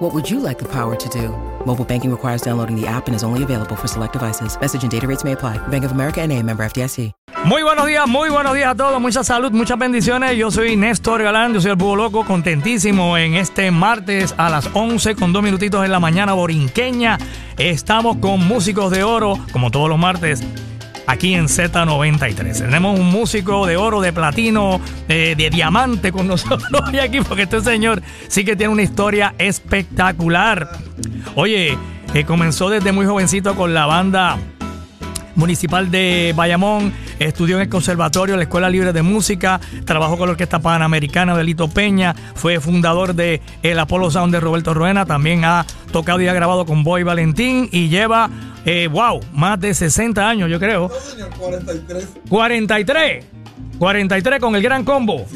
What would you like the power to do? Mobile banking requires downloading the app and is only available for select devices. Message and data rates may apply. Bank of America and a member FDIC. Muy buenos días, muy buenos días a todos. Mucha salud, muchas bendiciones. Yo soy Néstor Galán, yo soy el Búho Loco, contentísimo en este martes a las 11 con dos minutitos en la mañana borinqueña. Estamos con músicos de oro, como todos los martes aquí en Z93. Tenemos un músico de oro, de platino, de, diamante con nosotros hoy aquí, porque este señor sí que tiene una historia espectacular. Oye, eh, comenzó desde muy jovencito con la banda municipal de Bayamón, estudió en el conservatorio, la Escuela Libre de Música, trabajó con la Orquesta Panamericana de Lito Peña, fue fundador de el Apollo Sound de Roberto Ruena, también ha tocado y ha grabado con Boy Valentín y lleva, eh, wow, más de 60 años yo creo. No, señor, 43. 43, 43 con el Gran Combo.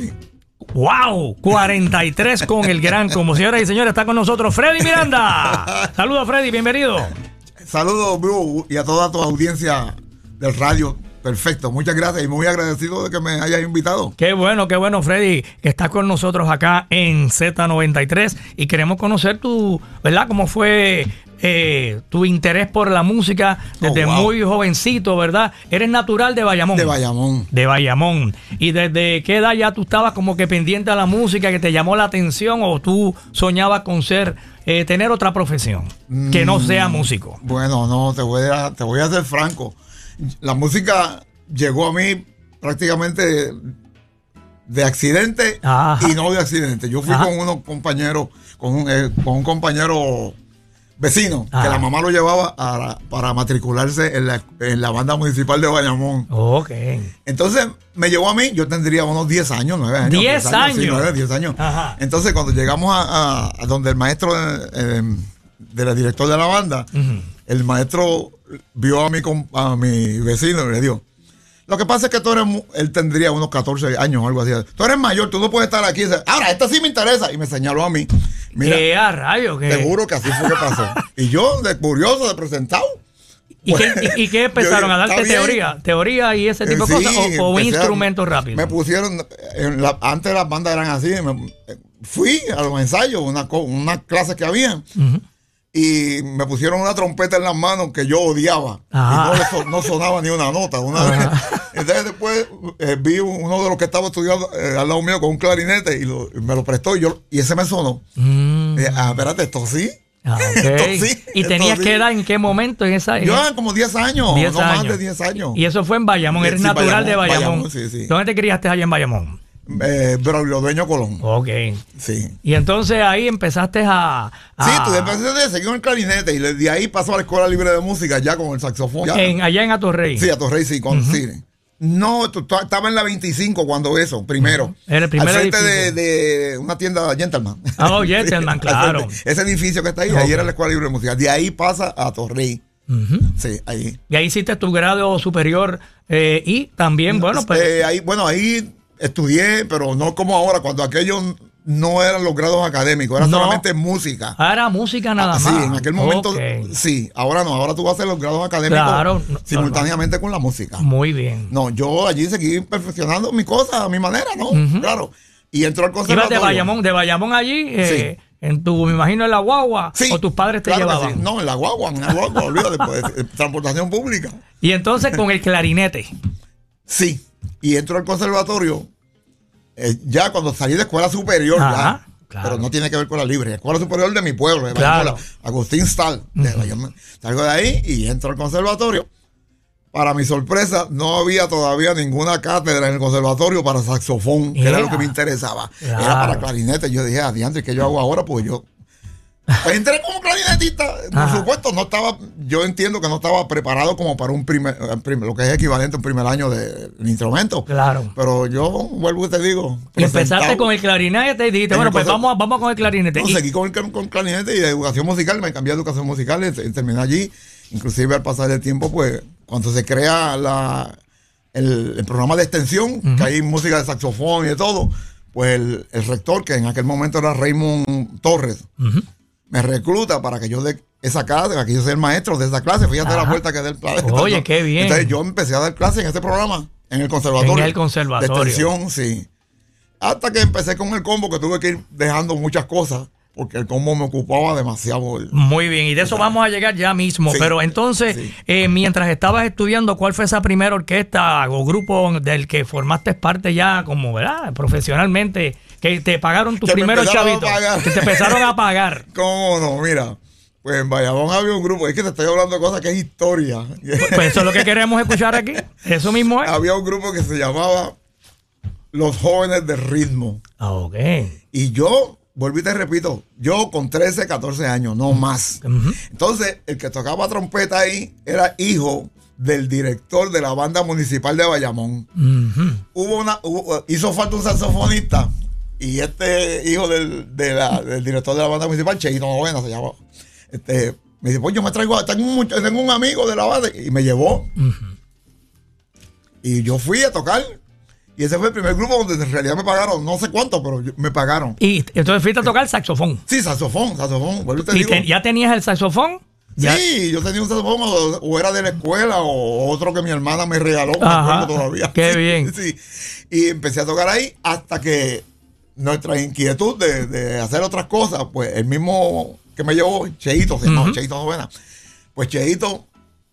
¡Wow! 43 con el Gran Combo. Señoras y señores, está con nosotros Freddy Miranda. Saludos, Freddy, bienvenido. Saludos, Bru, y a toda tu audiencia del radio. Perfecto, muchas gracias y muy agradecido de que me hayas invitado. Qué bueno, qué bueno, Freddy, que estás con nosotros acá en Z93 y queremos conocer tu, ¿verdad? ¿Cómo fue eh, tu interés por la música desde Oh, wow. muy jovencito, ¿verdad? Eres natural de Bayamón. De Bayamón. De Bayamón. ¿Y desde qué edad ya tú estabas como que pendiente a la música, que te llamó la atención o tú soñabas con ser, eh, tener otra profesión que no Mm. sea músico? Bueno, no, te voy a, te voy a ser franco. La música llegó a mí prácticamente de accidente Ajá. y no de accidente. Yo fui Ajá. con unos compañeros, con un, eh, con un compañero vecino, que la mamá lo llevaba a para matricularse en la, en la banda municipal de Bayamón. Ok. Entonces me llevó a mí, yo tendría unos 10 años, 9 años. 10 sí, años. 9, 10 años. Ajá. Entonces cuando llegamos a, a- a donde el maestro eh, eh, del director de la banda, el maestro vio a mi, a mi vecino y le dijo, lo que pasa es que tú eres, él tendría unos 14 años o algo así. Tú eres mayor, tú no puedes estar aquí. Ahora, esta sí me interesa. Y me señaló a mí. Mira, ¿Qué a rayo? ¿Qué? te juro que así fue que pasó. Y yo, de curioso, de presentado. ¿Y, qué, y- y qué empezaron a darte teoría? ¿Teoría y ese tipo de Eh, cosas? ¿O, o instrumentos rápidos? Me pusieron, en la- antes las bandas eran así, me- fui a los ensayos, una, una clase que había, y me pusieron una trompeta en las manos que yo odiaba, Ajá. y no, no sonaba ni una nota. Una vez. Entonces después eh, vi uno de los que estaba estudiando eh, al lado mío con un clarinete y, lo- me lo prestó y, yo, y ese me sonó. Mm. Eh, ah, espérate, esto sí. Ah. Esto sí, ¿Y esto tenías sí. que edad en qué momento? En esa, en Yo era como 10 años, 10 no más de 10 años. Y eso fue en Bayamón. Eres Sí, natural de Bayamón, Bayamón. ¿Dónde te criaste allá en Bayamón? Eh, pero lo dueño Colón. Ok. Sí. Y entonces ahí empezaste a... a- Sí, tú empecé seguí en el clarinete y de ahí pasó a la escuela libre de música ya con el saxofón. Ya. en- allá en Atorrey. Sí, a Torrey sí, con sí. No, tú, tú- estaba en la 25 cuando eso, primero. Era el primer Al frente de, de una tienda Gentleman. Ah, oh, Gentleman, claro. Ese edificio que está ahí, ahí era la escuela libre de música. De ahí pasa a Torrey. Sí, ahí. Y ahí hiciste tu grado superior eh, y también, bueno, pues... Eh, ahí, bueno, ahí estudié, pero no como ahora, cuando aquellos no eran los grados académicos, era No. solamente música. Ah, era música nada Ah, más. Sí, en aquel momento sí. Ahora no, ahora tú vas a hacer los grados académicos Claro, no, simultáneamente con la música. Muy bien. No, yo allí seguí perfeccionando mi cosa a mi manera, ¿no? Claro. Y entró al Ibas conservatorio. de Bayamón, de Bayamón allí, eh, en tu, me imagino, en la guagua, Sí. o tus padres te claro llevaban. sí. No, en la guagua, en la guagua, olvídate, pues, transportación pública. Y entonces con el clarinete. Sí. Y entro al conservatorio eh, ya cuando salí de escuela superior, Ajá, ya. claro. Pero no tiene que ver con la libre. Escuela superior de mi pueblo, de Claro. Bayamón, Agustín Stal. de Bayamón. Salgo de ahí y entro al conservatorio. Para mi sorpresa, no había todavía ninguna cátedra en el conservatorio para saxofón, que era lo que me interesaba. Era para clarinete. Yo dije, adiante, ¿qué yo hago ahora? Pues yo Pues entré como clarinetista. Por Ajá. supuesto, no estaba, yo entiendo que no estaba preparado como para un primer, eh, prim- lo que es equivalente a un primer año de- del instrumento. Claro. Pero yo vuelvo y te digo. Y empezaste con el clarinete y dijiste, En bueno, pues vamos, vamos con el clarinete. No, seguí con, el- con clarinete y de educación musical, me cambié a educación musical y te- terminé allí. Inclusive al pasar el tiempo, pues, cuando se crea la, el, el programa de extensión, que hay música de saxofón y de todo, pues el, el rector, que en aquel momento era Raymond Torres, me recluta para que yo dé esa clase, para que yo sea el maestro de esa clase. Fíjate Ajá. la vuelta que del Oye, qué bien. Entonces yo empecé a dar clase en ese programa, en el conservatorio. En el conservatorio. De extensión, sí. Hasta que empecé con el combo, que tuve que ir dejando muchas cosas, porque el combo me ocupaba demasiado. Muy bien, y de eso vamos a llegar ya mismo. Sí, Pero entonces, sí. eh, mientras estabas estudiando, ¿cuál fue esa primera orquesta o grupo del que formaste parte ya como, ¿verdad? Profesionalmente, que te pagaron tus primeros chavitos. Que te empezaron a pagar. ¿Cómo no? Mira, pues en Bayamón había un grupo, es que te estoy hablando de cosas que es historia. Pues eso es lo que queremos escuchar aquí. Eso mismo es. había un grupo que se llamaba Los Jóvenes del Ritmo. Ah, Ok. Y yo, vuelvo y te repito, yo con 13, 14 años, no más. Entonces, el que tocaba trompeta ahí era hijo del director de la banda municipal de Bayamón. Ujú. Hubo una, hubo- hizo falta un saxofonista y este hijo del, de la- del director de la banda municipal, Cheito Novena se llama, este, me dice, pues yo me traigo, tengo un, much- tengo un amigo de la banda y me llevó. Y yo fui a tocar. Y ese fue el primer grupo donde en realidad me pagaron, no sé cuánto, pero me pagaron. Y entonces fuiste a tocar saxofón. Sí, saxofón, saxofón. Y te ¿Y digo. te- ya tenías el saxofón? Ya- Sí, yo tenía un saxofón o, o era de la escuela o otro que mi hermana me regaló, me Ajá, acuerdo todavía. qué Sí, bien. Sí. Y empecé a tocar ahí hasta que nuestra inquietud de, de hacer otras cosas, pues el mismo que me llevó, Cheito, se llamaba Cheito Novena, pues Cheito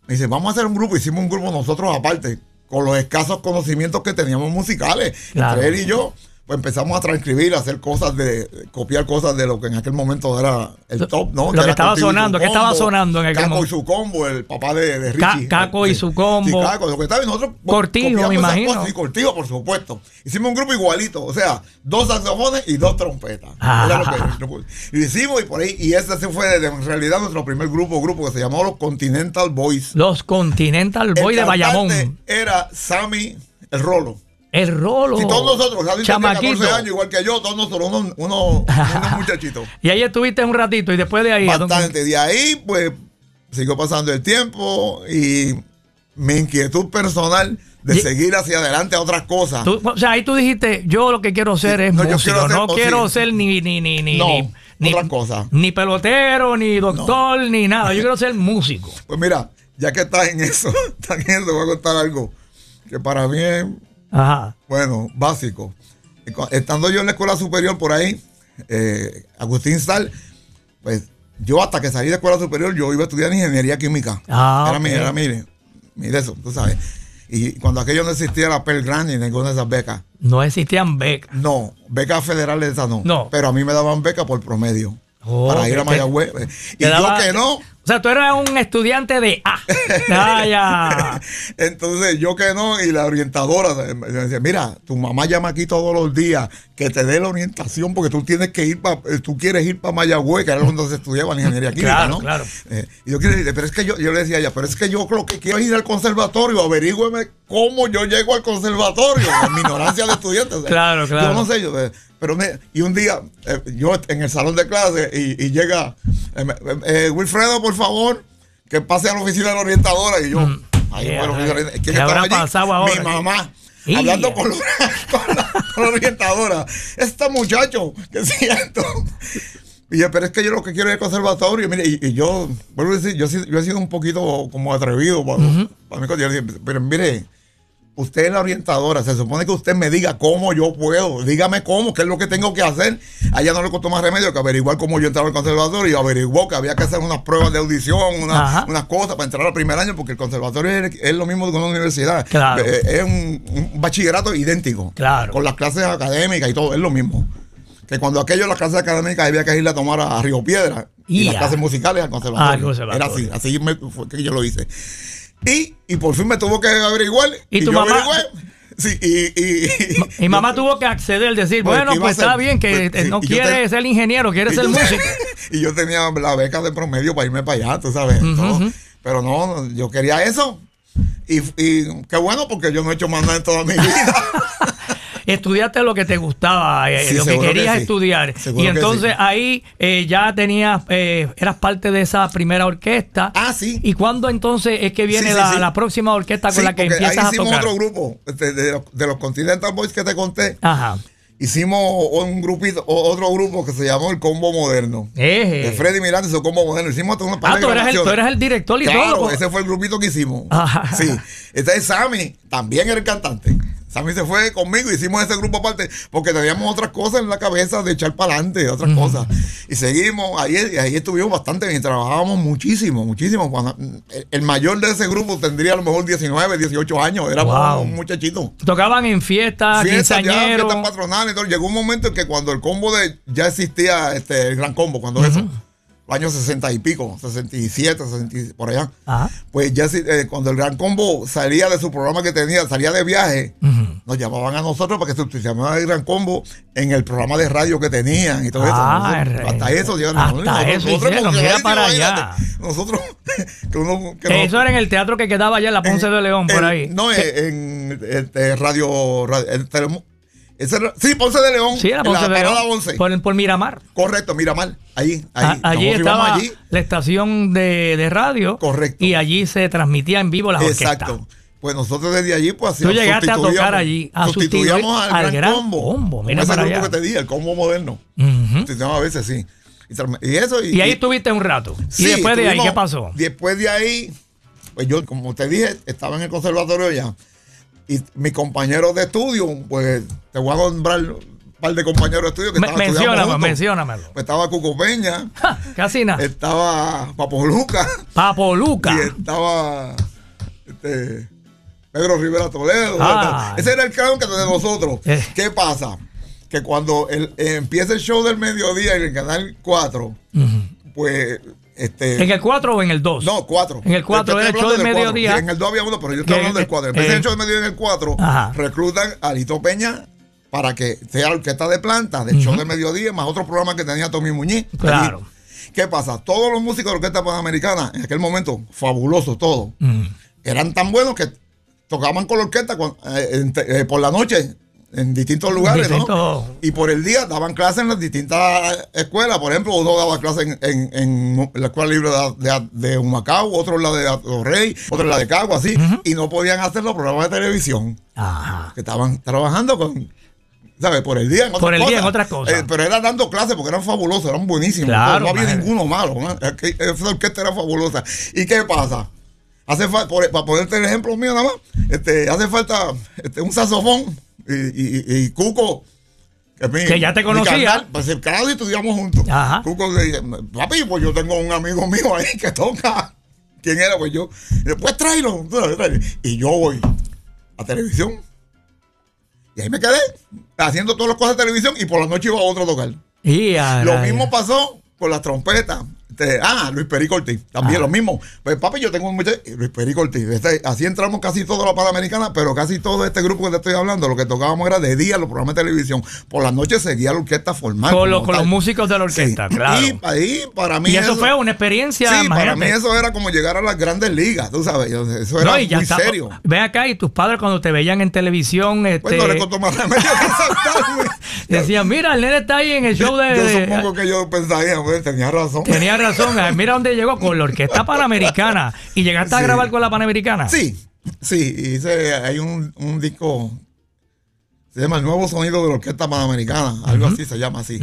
me dice, vamos a hacer un grupo, hicimos un grupo nosotros aparte, con los escasos conocimientos que teníamos musicales, Claro. entre él y yo. Pues empezamos a transcribir, a hacer cosas de, copiar cosas de lo que en aquel momento era el top, ¿no? Lo que estaba y sonando, ¿qué estaba sonando en aquel Caco momento? y su combo, el papá de, de Ca-. Caco y su combo. Sí, Caco, lo que estaba y nosotros pues, Cortijo, me imagino. cosas, Sí, Cortijo, por supuesto. Hicimos un grupo igualito, o sea, dos saxofones y dos trompetas. Ah. Era lo que- y hicimos y por ahí, y ese se fue en realidad nuestro primer grupo, grupo que se llamó los Continental Boys. Los Continental Boy de El Bayamón. Era Sammy el Rolo. El rolo. Si todos nosotros, Sammy tenía Chamaquito. 14 años, igual que yo, todos nosotros, unos, unos, unos muchachitos. Y ahí estuviste un ratito y después de ahí. Bastante. De ahí, pues, siguió pasando el tiempo y mi inquietud personal de Y- seguir hacia adelante a otras cosas. Tú- o sea, ahí tú dijiste, yo lo que quiero ser es No, yo músico, quiero ser- no quiero sí. ser ni ni ni ni No, ni, ni- otra cosa. ni pelotero, ni doctor, ni nada. Yo quiero ser músico. Pues mira, ya que estás en eso, estás en eso, te voy a contar algo que para mí es, Ajá. bueno, básico. Estando yo en la escuela superior por ahí, eh, Agustín Sal, pues yo hasta que salí de escuela superior, yo iba a estudiar ingeniería química. Ah, era mi, ok. era mire, mire eso, tú sabes. Y cuando aquello no existía la Pell Grant ni ninguna de esas becas. No existían becas. No, becas federales esas no. No. Pero a mí me daban beca por promedio. Oh, para ir a Mayagüez. Y yo daba- que no. O sea, tú eras un estudiante de A. Ah, ya. Entonces yo que no, y la orientadora me decía, mira, tu mamá llama aquí todos los días que te dé la orientación porque tú tienes que ir para, tú quieres ir para Mayagüez, que era donde se estudiaba la ingeniería química, Claro, ¿no? claro. Eh, y yo quiero decirle, pero es que yo, yo le decía a ella, pero es que yo lo que quiero ir al conservatorio, averígüeme cómo yo llego al conservatorio, en mi ignorancia de estudiante. o sea, Claro, claro. Yo no sé, yo, eh, pero me- y un día, eh, yo en el salón de clase y, y llega, eh, eh, Wilfredo, por favor, que pase a la oficina de la orientadora y yo, Yeah, la oficina de la- ¿qué ¿quién habrá estaba allí? pasado ahora? Mi mamá. Yeah. Hablando con, la- con la, con la orientadora. Este muchacho, que es cierto. Y yo, pero es que yo lo que quiero es el conservatorio. Mire, y, y yo, vuelvo a decir, yo, he sido- yo he sido un poquito como atrevido para, para cosa. Yo le dije, pero mire, usted es la orientadora. Se supone que usted me diga cómo yo puedo. Dígame cómo, qué es lo que tengo que hacer. A ella no le costó más remedio que averiguar cómo yo entraba al conservatorio y averiguó que había que hacer unas pruebas de audición, una- unas cosas para entrar al primer año, porque el conservatorio es, es lo mismo que una universidad. Claro. Eh, Es un, un bachillerato idéntico. Claro. Con las clases académicas y todo, es lo mismo. Que cuando aquello, las clases académicas, había que ir a tomar a, a Río Piedra. Y las clases musicales al conservatorio. Ah, conservatorio. Era así, así me- fue que yo lo hice. Y, y por fin me tuvo que averiguar. ¿Y tu yo mamá? Sí, y, y, Mi mamá tuvo que acceder, decir, bueno, ¿qué iba pues está bien que Pues, sí, no y quiere te- ser ingeniero, quiere y ser músico. y yo tenía la beca de promedio para irme para allá, tú sabes. todo. Pero no, yo quería eso. Y, y qué bueno porque yo no he hecho más nada en toda mi vida. Estudiaste lo que te gustaba, eh, Sí, lo que querías sí. estudiar. Seguro y entonces sí. ahí eh, ya tenías, eh, eras parte de esa primera orquesta. Ah, sí. ¿Y cuándo entonces es que viene la, próxima orquesta con la que empiezas ahí a hicimos tocar? otro grupo este, de, los- de los Continental Boys que te conté. Ajá. Hicimos un grupito, otro grupo que se llamó el Combo Moderno. Eje. De Freddy Miranda y su Combo Moderno. Hicimos hasta una Ah, tú eras, el, tú eras el director y Claro, todo. ese fue el grupito que hicimos. Ajá. Sí. Entonces Sammy también era el cantante. Sammy se fue conmigo, hicimos ese grupo aparte, porque teníamos otras cosas en la cabeza de echar para adelante, otras cosas. Y seguimos, ahí, ahí estuvimos bastante bien, trabajábamos muchísimo, muchísimo. Cuando, el- el mayor de ese grupo tendría a lo mejor 19, 18 años, Wow. un muchachito. Tocaban en fiestas, Fiestas fiestas patronales. Llegó un momento en que cuando el combo de ya existía este, el gran combo, cuando eso, años 60 y pico, 67, 60 y- por allá, Ajá. pues ya eh, cuando el gran combo salía de su programa que tenía, salía de viaje, nos llamaban a nosotros para que se llamara el gran combo en el programa de radio que tenían y todo Ah, eso. Nosotros- hasta eso llegaron. hasta Nosotros- eso nosotros hicieron, mira para allá. Nosotros, que uno, que Que no- eso era en el teatro que quedaba allá en la Ponce en- de León, por en- ahí. No, Que- en, este, radio, radio el Telemo- ese sí, Ponce de León. sí, era Ponce la de parada León. 11. Por, por Miramar. Correcto, Miramar. Ahí, ahí. Allí íbamos estaba allí. la estación de, de radio. Correcto. Y allí se transmitía en vivo las orquestas. Exacto. Pues nosotros desde allí, pues Tú hacíamos- llegaste a tocar allí, a sustituíamos al, al gran, gran combo. mira ese para grupo allá. que te dije, el combo moderno. Sustituíamos a veces, sí. Y, eso. Y ahí estuviste un rato. Sí, y después de ahí, ¿qué pasó? Después de ahí, pues yo, como te dije, estaba en el conservatorio ya. Y mis compañeros de estudio, pues te voy a nombrar un par de compañeros de estudio que Me- estaban mencióname, menciónamelo. Pues estaba Cuco Peña, Ja, casi nada. estaba Papo Luca Papo Luca. y estaba este, Pedro Rivera Toledo. Ah. Ese era el clown que de nosotros. Eh. ¿Qué pasa? Que cuando el- empieza el show del mediodía en el canal 4, pues este ¿En el 4 o en el 2? no, 4. En el cuatro era el show del mediodía. en el 2 había uno, pero yo estoy hablando del 4. Empieza eh, el show del mediodía en el 4. Ajá. Reclutan a Lito Peña para que sea la orquesta de planta del show del mediodía, más otro programa que tenía Tommy Muñiz. Claro. Allí. ¿Qué pasa? Todos los músicos de la orquesta panamericana, en aquel momento, fabulosos todos, Mm. eran tan buenos que tocaban con la orquesta cuan- eh, eh, por la noche en distintos lugares, ¿no? Y por el día daban clases en las distintas escuelas. Por ejemplo, uno daba clases en, en- en la escuela libre de, de, de Humacao, otro en la de Atorrey, otro en la de Cagua, así. Y no podían hacer los programas de televisión Ajá. que estaban trabajando con. ¿Sabes? Por el día en otras Por el día cosas. en otras cosas. Eh, pero era dando clases porque eran fabulosos, eran buenísimos. Claro, no había ninguno malo. Esa orquesta era fabulosa. ¿Y qué pasa? Hace falta, para ponerte el ejemplo mío nada más, este, hace falta este, un saxofón y, y- y- y Cuco. Que, mi- Que ya te conocía. Pues el canal y estudiamos juntos. Ajá. Cuco le dice, papi, pues yo tengo un amigo mío ahí que toca. ¿Quién era? Pues yo. Pues tráelo. tráelo. Y yo voy a televisión. Y ahí me quedé haciendo todas las cosas de televisión y por la noche iba a otro a tocar. Y Lo mismo pasó con las trompetas. Este, ah, Luis Perico Ortiz. También Ah. lo mismo. Pues papi, yo tengo un muchacho. Luis Perico Ortiz. Este, así entramos casi toda la Panamericana, pero casi todo este grupo que te estoy hablando, lo que tocábamos era de día los programas de televisión. Por las noches seguía la orquesta formal. Con, los- como con los músicos de la orquesta, Sí. claro. Y para mí. Y eso fue una experiencia, Sí, para mí eso era como llegar a las grandes ligas, tú sabes. Eso era No, y ya muy está- serio. Ven acá y tus padres cuando te veían en televisión, este, Pues no le costó más remedio que decían, mira, el nene está ahí en el show de... Yo supongo que yo pensaría, pues, tenía razón. Tenía razón, ah, mira dónde llegó con la orquesta panamericana. ¿Y llegaste a grabar con la panamericana? Sí, sí, hice, hay un, un disco, se llama El Nuevo Sonido de la Orquesta Panamericana, algo así se llama así.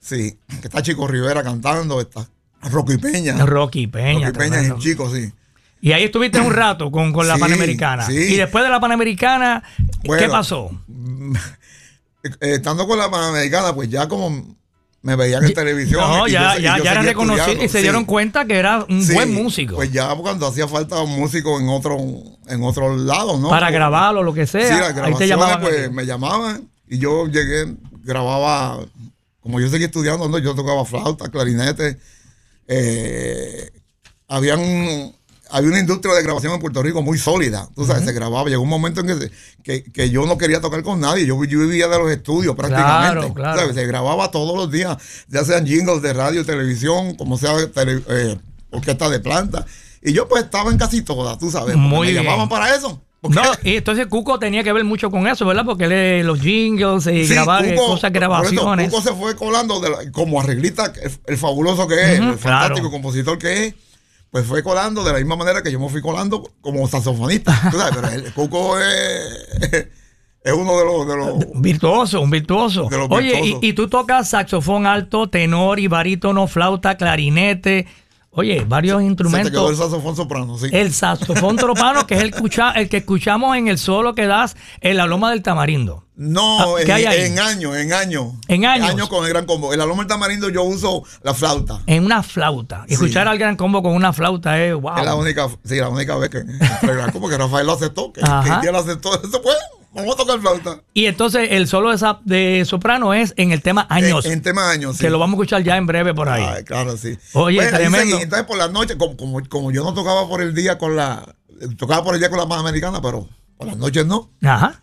Sí, que está Chico Rivera cantando, está Rocky Peña. Rocky Peña. Rocky Peña es chico, sí. Y ahí estuviste un rato con, con la Sí, Panamericana. sí. Y después de la Panamericana, ¿qué pasó? Eh, estando con la Panamericana, pues ya como me veían en televisión. No, y ya, yo- ya, ya era reconocido y se sí. dieron cuenta que era un Sí, buen músico. Pues ya cuando hacía falta un músico en otro, en otros lados, ¿no? para Pues, grabarlo o lo que sea. Sí, las ahí te llamaban. pues me llamaban y yo llegué, grababa, como yo seguía estudiando, ¿no? yo tocaba flauta, clarinete. eh, habían, había una industria de grabación en Puerto Rico muy sólida, tú sabes, se grababa. Llegó un momento en que, que, que yo no quería tocar con nadie, yo, yo vivía de los estudios prácticamente. Claro, claro. ¿sabes? Se grababa todos los días, ya sean jingles de radio, televisión, como sea tele- eh, orquesta de planta. Y yo pues estaba en casi todas, tú sabes, Muy me bien. llamaban para eso. No, y entonces Cuco tenía que ver mucho con eso, ¿verdad? Porque él, los jingles y Sí, grabar eh, Cuco- cosas, por eso, grabaciones. Cuco se fue colando de la- como arreglista, el, el fabuloso que es, el fantástico claro. compositor que es, pues fue colando de la misma manera que yo me fui colando como saxofonista. tú sabes, pero el Cuco es, es uno de los... De los Virtuoso, un virtuoso. Oye, y, y tú tocas saxofón alto, tenor y barítono, flauta, clarinete. Oye, varios se te quedó el instrumentos. saxofón soprano, sí. El saxofón tropano, que es el, escucha- el que escuchamos en el solo que das en la Loma del Tamarindo. No, Ah, en, ¿qué hay ahí? en años, en años. En años. con el gran combo. En la Loma del Tamarindo yo uso la flauta. En una flauta. Sí. Escuchar al gran combo con una flauta es wow. Es la única, sí, la única vez que el gran combo que Rafael lo aceptó, que, que lo aceptó. Eso pues, vamos a tocar flauta. Y entonces el solo de, de soprano es en el tema años. En, en tema años, sí. Que lo vamos a escuchar ya en breve por ahí. Ay, claro, sí. Oye, Pues, ahí tremendo. seguí. Entonces, por la noche, como, como, como yo no tocaba por el día con la. Tocaba por el día con la más americana, pero por las noches no. Ajá.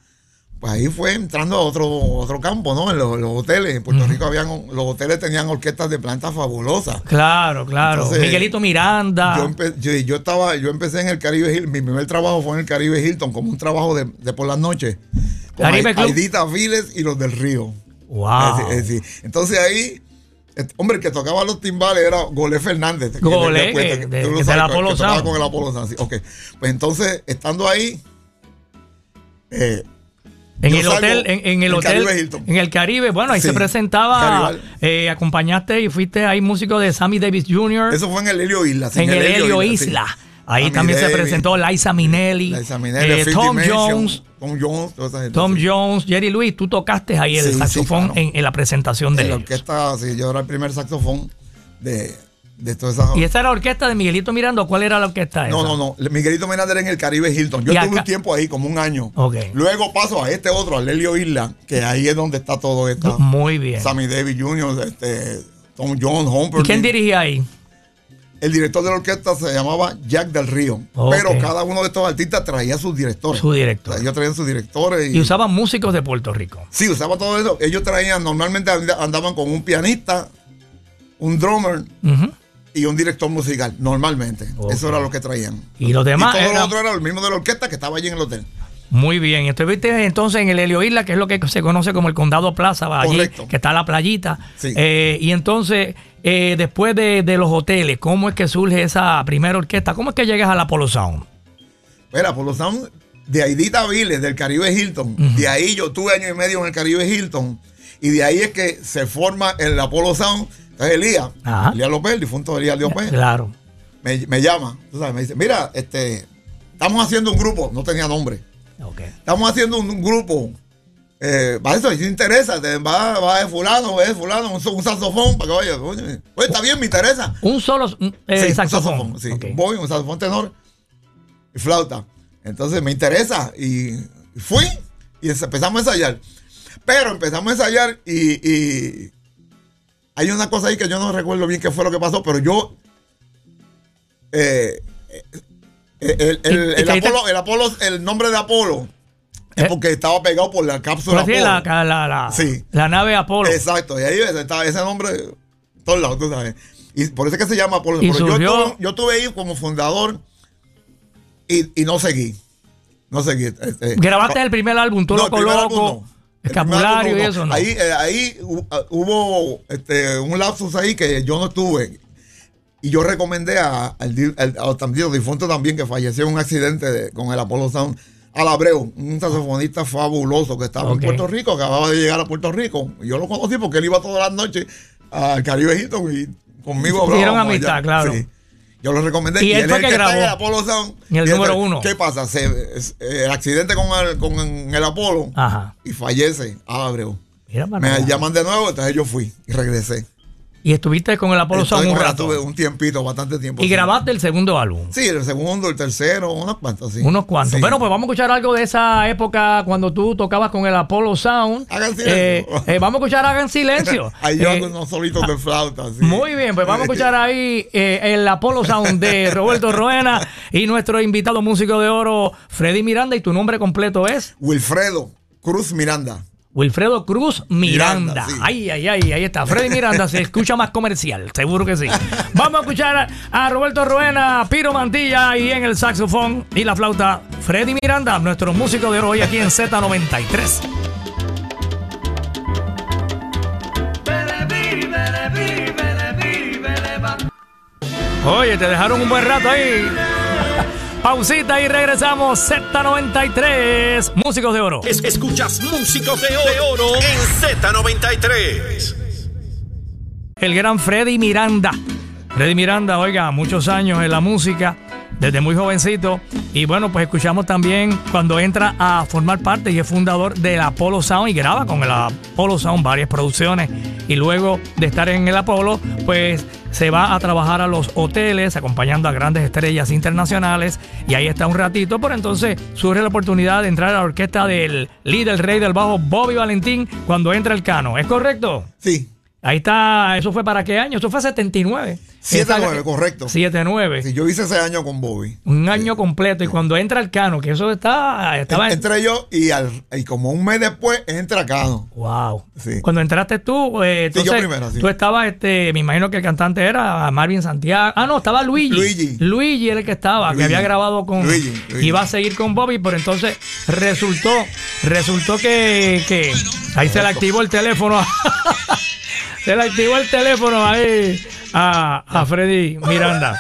Pues ahí fue entrando a otro, otro campo, ¿no? En los, los hoteles. En Puerto Rico habían. Los hoteles tenían orquestas de planta fabulosas. Claro, claro. Entonces, Miguelito Miranda. Yo, empe- yo, yo estaba, yo empecé en el Caribe Hilton. Mi primer trabajo fue en el Caribe Hilton, como un trabajo de, de por las noches. Con. Aidita Viles y los del Río. wow. Es es entonces ahí, este, hombre, el que tocaba los timbales era Golé Fernández. que Golé, que- que tú lo que sabes, que tocaba con el Apolo Sound, sí, ok. Pues entonces, estando ahí, eh, En yo el hotel, en, en el en hotel, Caribe en el Caribe, bueno, ahí Sí, se presentaba, eh, acompañaste y fuiste ahí músico de Sammy Davis Jr. eso fue en el Helio Isla. sí, en el Helio. Isla. Ahí Sammy también se presentó Liza Minnelli, Liza Minnelli, eh, Tom Jones, Tom Jones, Tom. Jones, Jerry Lewis. Tú tocaste ahí el Sí, sí, saxofón claro. en, en la presentación de En la ellos. orquesta, sí, yo era el primer saxofón de, de. ¿Y esa era la orquesta de Miguelito Miranda? ¿Cuál era la orquesta esa? No, no, no. Miguelito Menander en el Caribe Hilton. Yo estuve un tiempo ahí, como un año. Ok. Luego paso a este otro, al Helio Isla, que ahí es donde está todo esto. Muy bien. Sammy Davis Jr., este, Tom Jones, Humphrey. ¿Y quién dirigía ahí? El director de la orquesta se llamaba Jack del Río. Ok. Pero cada uno de estos artistas traía sus directores. Su director. Ellos traían sus directores. Y, Y usaban músicos de Puerto Rico. Sí, usaba todo eso. Ellos traían, normalmente and- andaban con un pianista, un drummer. Y un director musical, normalmente. Eso era lo que traían. Y los demás y todo eran- lo otro era el mismo de la orquesta que estaba allí en el hotel. Muy bien. Estuviste entonces en el Helio Isla, que es lo que se conoce como el Condado Plaza, allí, Correcto. que está la playita. Sí. Eh, y entonces, eh, después de, de los hoteles, ¿cómo es que surge esa primera orquesta? ¿Cómo es que llegas al Apollo Sound? Mira, por los sound de Aidita Viles, del Caribe Hilton. De ahí yo tuve año y medio en el Caribe Hilton. Y de ahí es que se forma el Apolo Sound. Entonces Elías, Ajá. Elías López, el difunto Elías López, Claro. me, me llama. tú sabes, me dice, mira, este, estamos haciendo un grupo, no tenía nombre. Ok. Estamos haciendo un, un grupo. Eh, eso, si te interesa, te va, va de fulano, va de fulano, un, un saxofón, para que vaya. Oye, está bien, me interesa. Un solo eh, Sí, un saxofón. sí. Voy, un saxofón tenor y flauta. Entonces me interesa y fui y empezamos a ensayar. Pero empezamos a ensayar y, y hay una cosa ahí que yo no recuerdo bien qué fue lo que pasó, pero yo... eh, eh, el, el- Apolo, el Apolo, el nombre de Apolo es Eh. porque estaba pegado por la cápsula así, Apolo. la, la, la, Sí. la nave Apolo. Exacto, y ahí está ese nombre en todos lados, tú sabes. Y por eso es que se llama Apolo. Pero yo estuve, yo ahí como fundador y, y no seguí. No seguí. este, Grabaste el primer álbum, Tú no, el Loco Loco, Escapulario y eso, ¿no? Ahí, eh, ahí ah, hubo este, un lapsus ahí que yo no estuve. Y yo recomendé a- al, al- al también difunto también que falleció en un accidente de- con el Apolo Sound. Al Abreu, un saxofonista fabuloso que estaba en Puerto Rico, acababa de llegar a Puerto Rico. Y yo lo conocí porque él iba todas las noches al Caribe Hilton y conmigo Hicieron hablábamos amistad, allá. claro. Sí. Yo lo recomendé. Y él él fue es que el está en grabó. el Apolo Sound. Y el Y número uno. ¿Qué pasa? Se- es- el accidente con el, con el Apolo Ajá. y fallece Al Abreu. Mira, Me llaman de nuevo, entonces yo fui y regresé. Y estuviste con el Apolo Sound un rato. tuve un tiempito, bastante tiempo. Y sí. grabaste el segundo álbum. Sí, el segundo, el tercero, unos cuantos, sí. Unos cuantos. Sí. Bueno, pues vamos a escuchar algo de esa época cuando tú tocabas con el Apollo Sound. Hagan silencio. Eh, eh, vamos a escuchar Hagan Silencio. Ahí yo Eh, unos solitos de flauta. sí. Muy bien, pues vamos a escuchar ahí eh, el Apollo Sound de Roberto Roena y nuestro invitado músico de oro, Freddy Miranda. ¿Y tu nombre completo es? Wilfredo Cruz Miranda. Wilfredo Cruz Miranda. Miranda, sí. Ay, ay, ay, ahí está. Freddy Miranda se escucha más comercial, seguro que sí. Vamos a escuchar a, Roberto Ruena, Piro Mantilla y en el saxofón y la flauta Freddy Miranda, nuestro músico de hoy aquí en Z93. Oye, te dejaron un buen rato ahí. Pausita y regresamos. Z93, Músicos de Oro. Es- escuchas Músicos de Oro, de Oro en Z93. El gran Freddy Miranda. Freddy Miranda, oiga, muchos años en la música, desde muy jovencito. Y bueno, pues escuchamos también cuando entra a formar parte y es fundador del Apollo Sound y graba con el Apollo Sound varias producciones. Y luego de estar en el Apollo, pues se va a trabajar a los hoteles acompañando a grandes estrellas internacionales. Y ahí está un ratito, pero entonces surge la oportunidad de entrar a la orquesta del líder, rey del bajo, Bobby Valentín, cuando entra el cano. ¿Es correcto? Sí, Ahí está, ¿eso fue para qué año? Eso fue 79. 7-9, Esa- correcto. 7-9. sí, yo hice ese año con Bobby. Un año completo. Y cuando entra el cano, que eso está. Estaba En- Entré yo y, al, y como un mes después entra Cano. Wow. Sí. Cuando entraste tú, eh, yo primero, tú estabas, este, me imagino que el cantante era Marvin Santiago. Ah, no, estaba Luigi. Luigi. Luigi era el que estaba, que había grabado con. Luigi, Luigi. Iba a seguir con Bobby, pero entonces resultó, resultó que, que ahí se le activó el teléfono. se le activó el teléfono ahí a, a Freddy Miranda.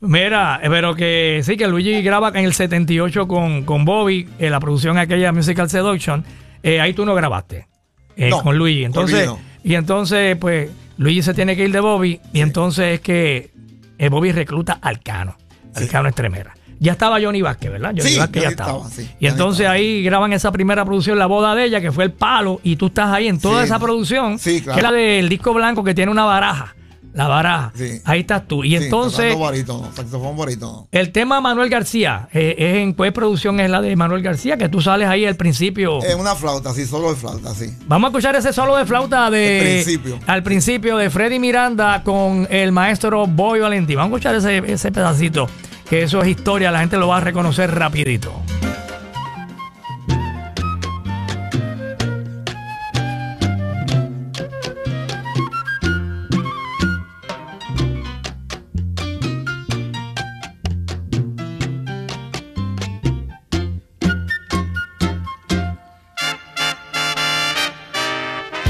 Mira, eh, pero que sí, que Luigi graba en el 78 con, con Bobby, en la producción aquella Musical Seduction. Eh, ahí tú no grabaste eh, No, con Luigi. Entonces, y entonces, pues, Luigi se tiene que ir de Bobby. Y entonces es que eh, Bobby recluta al Cano. Al Cano Estremera. Ya estaba Johnny Vázquez, ¿verdad? Johnny Sí, Vázquez ya estaba. estaba, sí, y entonces estaba. ahí graban esa primera producción, la boda de ella, que fue el palo, y tú estás ahí en toda Sí. esa producción, Sí, claro. que es la del disco blanco que tiene una baraja. La baraja. Sí. Ahí estás tú. Y entonces. barítono, saxofón barítono. El tema Manuel García, eh, es en qué producción es la de Manuel García, que tú sales ahí al principio. Es una flauta, sí, solo de flauta, sí. Vamos a escuchar ese solo de flauta de Al principio. al principio de Freddy Miranda con el maestro Boy Valentín. Vamos a escuchar ese, ese pedacito, que eso es historia, la gente lo va a reconocer rapidito.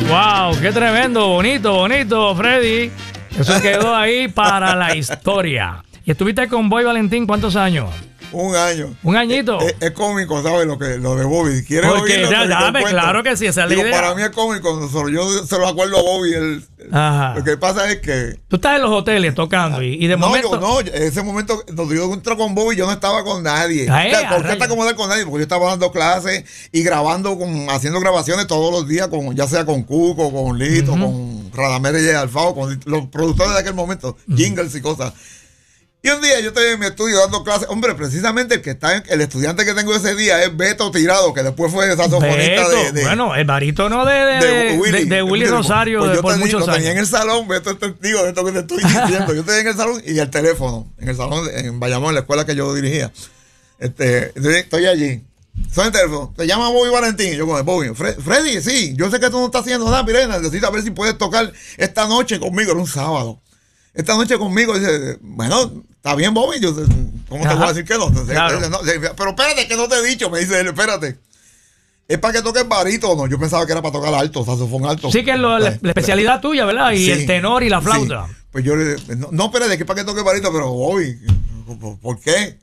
Wow, qué tremendo, bonito, bonito, Freddy. Eso quedó ahí para la historia. Y estuviste con Boy Valentín cuántos años? Un año. Un añito. Es, es cómico, ¿sabes? Lo, que, lo de Bobby. ¿Quieres Porque, oírlo? dame, claro que sí, esa es la Digo, idea. Para mí es cómico. Yo se lo acuerdo a Bobby. el- el- Ajá. Lo que pasa es que Tú estás en los hoteles tocando y, y de no, momento. yo no, ese momento donde yo entré con Bobby, yo no estaba con nadie. Ay, O sea, a ¿Por qué rayos. está acomodar con nadie? Porque yo estaba dando clases y grabando, con, haciendo grabaciones todos los días, con, ya sea con Cuco, con Lito, con Radamés y Alfao, con los productores de aquel momento, jingles y cosas. Y un día yo estoy en mi estudio dando clases. Hombre, precisamente el que está en- el estudiante que tengo ese día es Beto Tirado, que después fue saxofonista de, de- bueno, el barítono de, de, de Willy Pues Rosario yo por te digo, muchos lo tenía en años. el salón, Beto es testigo de esto que te estoy diciendo. Yo estoy en el salón y el teléfono, en el salón, en Bayamón, en la escuela que yo dirigía. Este, estoy- allí. Son el teléfono. Te llama Bobby Valentín. Yo con Bobby. "Fre- Freddy, sí, yo sé que tú no estás haciendo nada, Mirena. Necesito ver si puedes tocar esta noche conmigo. Era un sábado. Esta noche conmigo. Dice, bueno, está bien, Bobby. Yo, ¿Cómo te voy a decir que no? Entonces, Claro. dice, no, dice, Pero espérate, que no te he dicho. Me dice él, espérate. Es para que toques barítono. Yo pensaba que era para tocar alto, saxofón alto. Sí, que es lo- la, la especialidad tuya, ¿verdad? Y Sí, el tenor y la flauta. sí. Pues yo le no, no espérate, que es para que toque barítono, pero Bobby, ¿por, qué?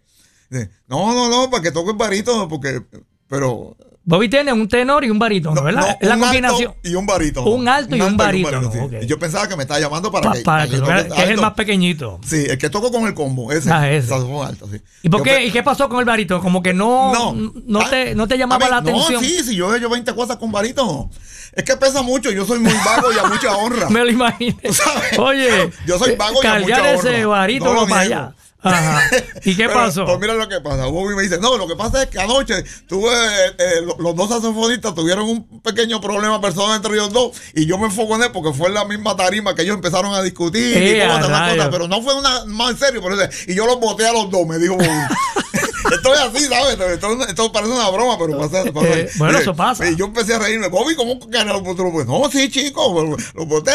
Dice, No, no, no, para que toque barítono, porque, pero. Bobby tiene un tenor y un barítono, no, ¿verdad? no, es la un combinación. alto y un barítono. Un alto y un barítono, sí. ok. Y Yo pensaba que me estaba llamando para Pa- que. para que, es el más pequeñito. Sí, el que toco con el combo, ese. Ah, ese. alto, sí. ¿Y por Yo qué? pe- ¿Y qué pasó con el barítono? Como que no, no, Ah, te, no te llamaba mí- la atención. No, sí, sí, yo he hecho 20 cosas con barítono. Es que pesa mucho, yo soy muy vago y a mucha honra. Me lo imaginé. ¿Sabes? Oye, Yo soy vago y a mucha ese honra. barítono No lo para allá. Ajá. ¿Y qué Pero, pasó? Pues mira lo que pasa. Bobby me dice, no, lo que pasa es que anoche tuve, eh, eh, lo- los dos saxofonistas tuvieron un pequeño problema personal entre ellos dos y yo me enfoco en él porque fue en la misma tarima que ellos empezaron a discutir y Eh, a cosas, una rayos. cosa, pero no fue una más en serio, pero y yo los boté a los dos, me dijo Bobby. Estoy así, ¿sabes? Esto, esto parece una broma, pero pasa. pasa. Eh, bueno, eso pasa. Y yo empecé a reírme. Bobby, ¿cómo que no lo Pues no, sí, chico, lo boté,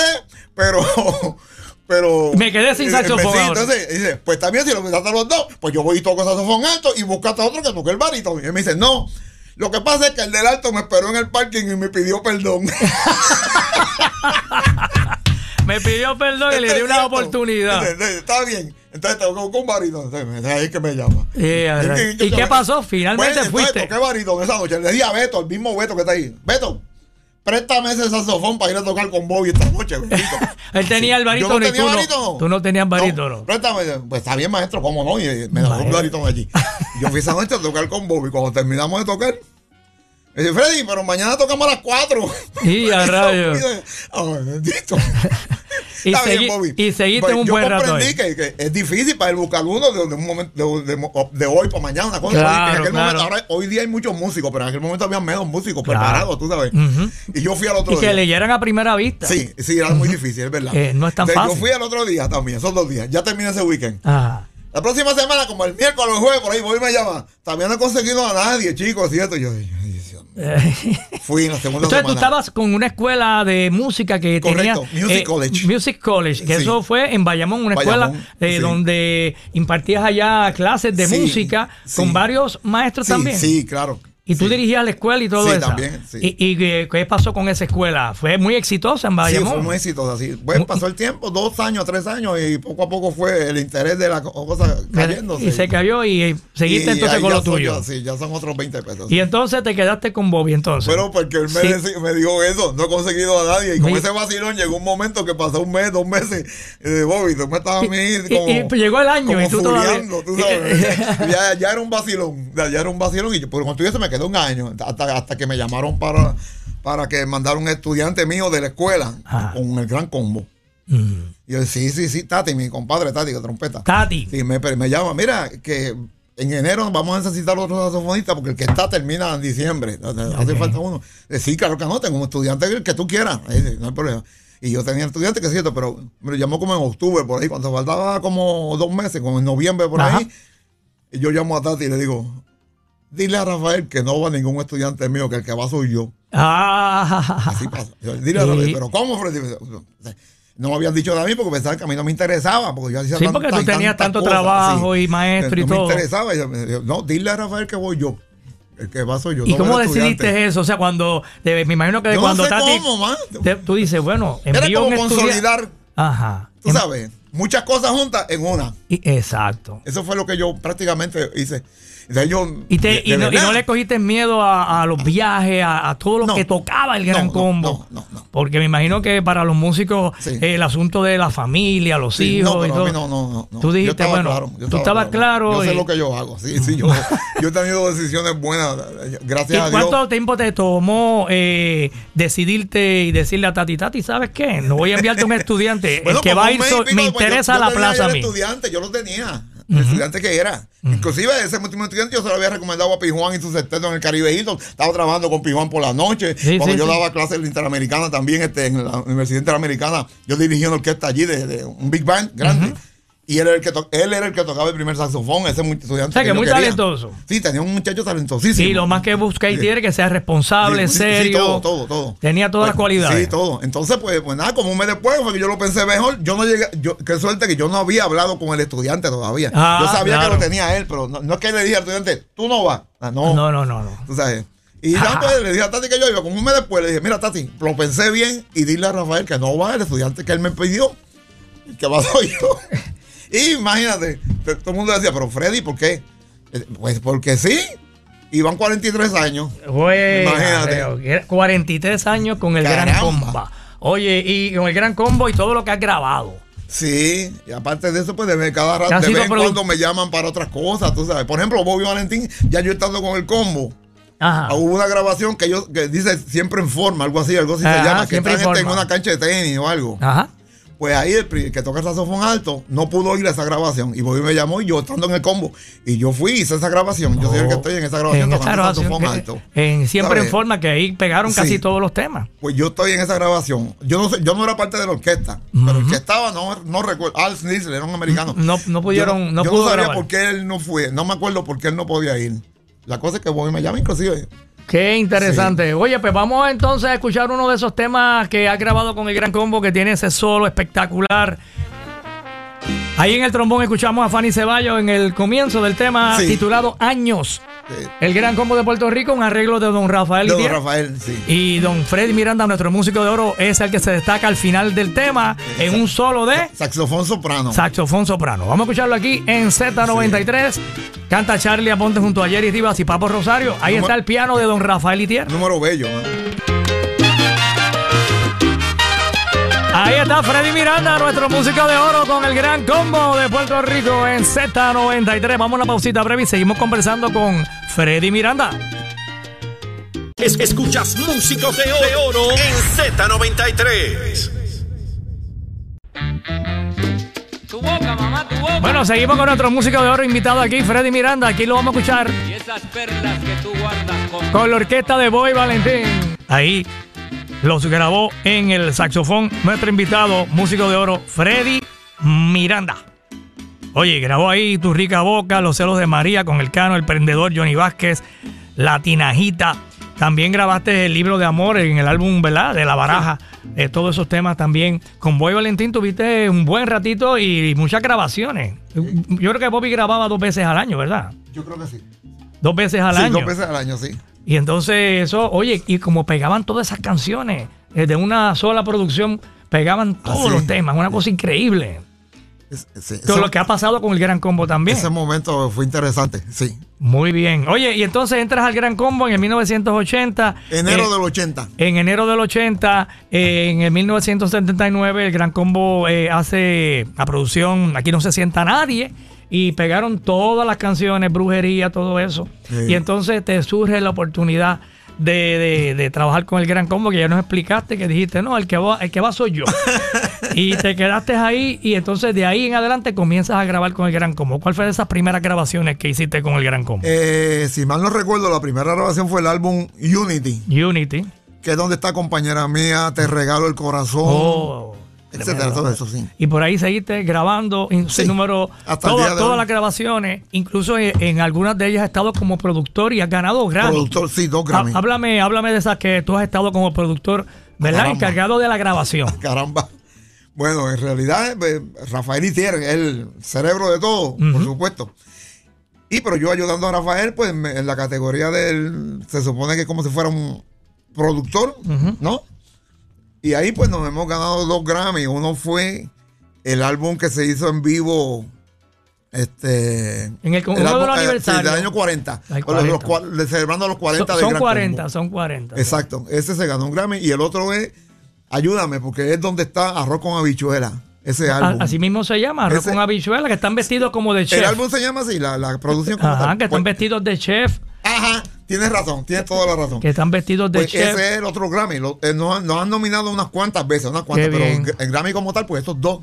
pero. Pero. Me quedé sin saxofón. Sí, entonces dice, pues también si lo metes a los dos, pues yo voy y toco saxofón alto y buscaste a otro que toque el barito. Y él me dice, no. Lo que pasa es que el del alto me esperó en el parking y me pidió perdón. me pidió perdón y le di una oportunidad. Está bien. Entonces tengo un barito. Ahí que me llama. ¿Y, qué pasó? Finalmente bueno, fuiste. ¿Qué barito esa noche? Le di a Beto, el mismo Beto que está ahí. Beto, préstame ese saxofón para ir a tocar con Bobby esta noche. Él tenía el barítono no y tú, no, tú no tenías barítono. No, préstame, pues está bien, maestro, cómo no. Y me dejó un barítono allí. Yo fui esa noche a tocar con Bobby. Cuando terminamos de tocar, dice, Freddy, pero mañana tocamos a las 4. Y a rayos. y, segui y seguiste pues, un buen rato. Yo comprendí que, es difícil para él buscar uno de, un momento, de, hoy para mañana, una cosa. en aquel momento, ahora, hoy día hay muchos músicos, pero en aquel momento había menos músicos preparados, tú sabes. Y yo fui al otro día. Y que leyeran a primera vista. Sí, sí, era muy difícil, es verdad. Eh, no es tan fácil. Yo fui al otro día también, esos dos días. Ya terminé ese weekend. Ajá. La próxima semana, como el miércoles o el jueves, por ahí, voy y me llama. También no he conseguido a nadie, chicos, ¿cierto? Yo, Fui en la segunda Entonces tú estabas con una escuela de música que tenía... Music eh, College. Music College, que eso fue en Bayamón, una escuela eh, donde impartías allá clases de música con varios maestros también. Sí, claro. Y tú dirigías la escuela y todo sí, eso. También, sí. ¿Y, qué pasó con esa escuela? ¿Fue muy exitosa en Bayamón? Sí, fue muy exitosa, sí. Pues pasó el tiempo, dos años, tres años, y poco a poco fue el interés de la cosa cayéndose. Y se cayó y seguiste entonces con lo tuyo. sí, ya son otros 20 pesos. Y entonces te quedaste con Bobby entonces. Bueno, porque él me, me, dijo eso, no he conseguido a nadie. Y con ese vacilón llegó un momento que pasó un mes, dos meses, de Bobby, tú me estabas a mí como... Y, llegó el año y tú todavía... tú sabes. ya, ya, era un vacilón, ya, era un vacilón. Y por cuando yo se me quedó un año hasta, que me llamaron para, para que mandara un estudiante mío de la escuela con el gran combo. Mm. Y yo, sí, sí, sí, Tati, mi compadre Tati, que trompeta. Tati. Sí, me, me llama, mira, que en enero vamos a necesitar otro saxofonista porque el que está termina en diciembre. Hace falta uno. Sí, claro que no, tengo un estudiante que tú quieras, no hay problema. Y yo tenía estudiante que es cierto, pero me llamó como en octubre por ahí, cuando faltaba como dos meses, como en noviembre por ahí. Y yo llamo a Tati y le digo, dile a Rafael que no va ningún estudiante mío, que el que va soy yo. Ah. Así pasa. dile a Rafael, pero ¿cómo, Freddy? No me habían dicho de mí porque pensaban que a mí no me interesaba. Porque yo hacía sí, porque tú tenías tanto trabajo y maestro y todo. No me interesaba. no, dile a Rafael que voy yo. El que va soy yo. ¿Y cómo decidiste eso? O sea, cuando. me imagino que cuando no sé cómo, man. tú dices, bueno, Era como consolidar. Ajá. Tú sabes, muchas cosas juntas en una. exacto. Eso fue lo que yo prácticamente hice y, no, le cogiste miedo a, los viajes, a, todo lo que tocaba el gran combo. No, no, Porque me imagino que para los músicos el asunto de la familia, los hijos y todo. no, no, no. Tú dijiste, bueno, tú estabas claro. yo sé lo que yo hago. Sí, sí, yo, yo he tenido decisiones buenas, gracias a Dios. ¿Cuánto tiempo te tomó eh, decidirte y decirle a Tati, Tati, ¿sabes qué? No voy a enviarte un estudiante. el que va a ir, me interesa la plaza a mí. estudiante, yo lo tenía el estudiante que era. Inclusive ese último estudiante yo se lo había recomendado a Pijuán y su sexteto en el Caribe Estaba trabajando con Pijuán por la noche. Cuando yo daba clases en la Interamericana también, este, en la Universidad Interamericana, yo dirigí una orquesta allí de, de un big band grande. Y él era, el que él era el que tocaba el primer saxofón, ese estudiante. O sea, que, muy talentoso. Sí, tenía un muchacho talentosísimo. Sí, lo más que busca y tiene que sea responsable, serio. Sí, todo, todo, todo. Tenía todas las pues, cualidades. Sí, todo. Entonces, pues, pues nada, como un mes después, fue que yo lo pensé mejor. Yo no llegué, yo, qué suerte que yo no había hablado con el estudiante todavía. Ah, yo sabía que lo tenía él, pero no, es que le dije al estudiante, tú no vas. Ah, no, no, no, no. Tú sabes. Y ya pues, le dije a Tati que yo iba, como un mes después, le dije, mira Tati, lo pensé bien y dile a Rafael que no va el estudiante que él me pidió, que va soy yo. Y imagínate, todo el mundo decía, pero Freddy, ¿por qué? Eh, pues porque sí. Iban 43 años. imagínate. 43 años con el Gran Combo. Oye, y con el Gran Combo y todo lo que has grabado. Sí, y aparte de eso, pues de cada rato, de vez en cuando me llaman para otras cosas, tú sabes. Por ejemplo, Bobby Valentín, ya yo estando con el combo. Ajá. Hubo una grabación que yo que dice siempre en forma, algo así, algo así se llama, que está en una cancha de tenis o algo. Ajá Pues ahí el que toca el saxofón alto no pudo ir a esa grabación. Y Bobby me llamó y yo estando en el combo. Y yo fui y hice esa grabación. Yo soy el que estoy en esa grabación En tocando el grabación, saxofón eh, alto. en Siempre en. Forma, que ahí pegaron casi Sí. todos los temas. Pues yo estoy en esa grabación. Yo no sé, yo no era parte de la orquesta, pero el que estaba no, no recuerdo. Al Snizzle era un americano. No- no pudieron- Yo no yo pudo sabía grabar. por qué él no fue. No me acuerdo por qué él no podía ir. La cosa es que Bobby me llama inclusive. Qué interesante. Oye, pues vamos entonces a escuchar uno de esos temas que ha grabado con el Gran Combo, que tiene ese solo espectacular. Ahí en el trombón escuchamos a Fanny Ceballos en el comienzo del tema Sí. titulado Años. Sí. El Gran Combo de Puerto Rico, un arreglo de don Rafael don. Rafael, sí. Y don Freddy Miranda, nuestro músico de oro, es el que se destaca al final del tema en un solo de Saxofón soprano. saxofón soprano. Vamos a escucharlo aquí en Z93. Canta Charlie Aponte junto a Jerry Rivas y Papo Rosario. Ahí Número- está el piano de don Rafael Itier. Número bello. ¿eh? Ahí está Freddy Miranda, nuestro músico de oro con el gran combo de Puerto Rico en Z93. Vamos a una pausita breve y seguimos conversando con Freddy Miranda. Es- escuchas Músicos de Oro, de Oro en Z93. Tu boca, mamá, tu boca. Bueno, seguimos con nuestro músico de oro invitado aquí, Freddy Miranda. Aquí lo vamos a escuchar Y esas perlas que tú guardas con... con la orquesta de Boy Valentín. Ahí los grabó en el saxofón nuestro invitado, músico de oro, Freddy Miranda. Oye, grabó ahí Tu Rica Boca, Los Celos de María con el Cano, El Prendedor, Johnny Vázquez, La Tinajita. También grabaste el libro de amor en el álbum, ¿verdad? De La Baraja. Eh, todos esos temas también. Con Boy Valentín tuviste un buen ratito y muchas grabaciones. Yo creo que Bobby grababa dos veces al año, ¿verdad? Yo creo que sí. Dos veces al sí, año. dos veces al año, sí. Y entonces eso, oye, y como pegaban todas esas canciones eh, de una sola producción, pegaban todos Así. los temas, una cosa increíble. Es- sí, Todo lo que ha pasado con el Gran Combo también. Ese momento fue interesante, sí. Muy bien. Oye, y entonces entras al Gran Combo en el 1980. Enero eh, del 80. En enero del 80, eh, en el 1979, el Gran Combo eh, hace la producción Aquí no se sienta nadie y pegaron todas las canciones, brujería, todo eso. Sí. Y entonces te surge la oportunidad de, de- de trabajar con el Gran Combo, que ya nos explicaste, que dijiste, no, el que va, el que va soy yo. y te quedaste ahí y entonces de ahí en adelante comienzas a grabar con el Gran Combo. ¿Cuál fue de esas primeras grabaciones que hiciste con el Gran Combo? Eh, si mal no recuerdo, la primera grabación fue el álbum Unity, Unity. que es donde está compañera mía, Te regalo el corazón, Oh, etcétera, tremendo. todo eso, sí. Y por ahí seguiste grabando en Sí, número, el todas- las grabaciones, incluso en, en algunas de ellas has estado como productor y has ganado Grammy. Productor, sí, dos Grammy. Háblame, háblame de esas que tú has estado como productor, ¿verdad? Caramba. Encargado de la grabación. Caramba. Bueno, en realidad, eh, Rafael Itier es el cerebro de todo, por supuesto. Y pero yo ayudando a Rafael, pues en la categoría del. Se supone que como si fuera un productor, ¿no? Y ahí, pues nos hemos ganado dos Grammy. Uno fue el álbum que se hizo en vivo. Este. En el- el de los eh, sí, aniversarios. del año 40. Ay, o los- los 40. celebrando los 40 Son, del son Gran 40, Combo. son 40. Exacto, ese se ganó un Grammy y el otro es Ayúdame, porque es donde está Arroz con habichuela, ese A- álbum. Así mismo se llama, arroz Ese- con habichuela, que están vestidos como de el chef. álbum se llama así, la, la producción Ajá, que están vestidos de chef, Ajá, tienes razón, tienes toda la razón. que están vestidos de Pues chef. ese es el otro Grammy. Lo- eh, nos, han- nos han nominado unas cuantas veces, unas cuantas, Qué pero bien. el Grammy como tal, pues estos dos.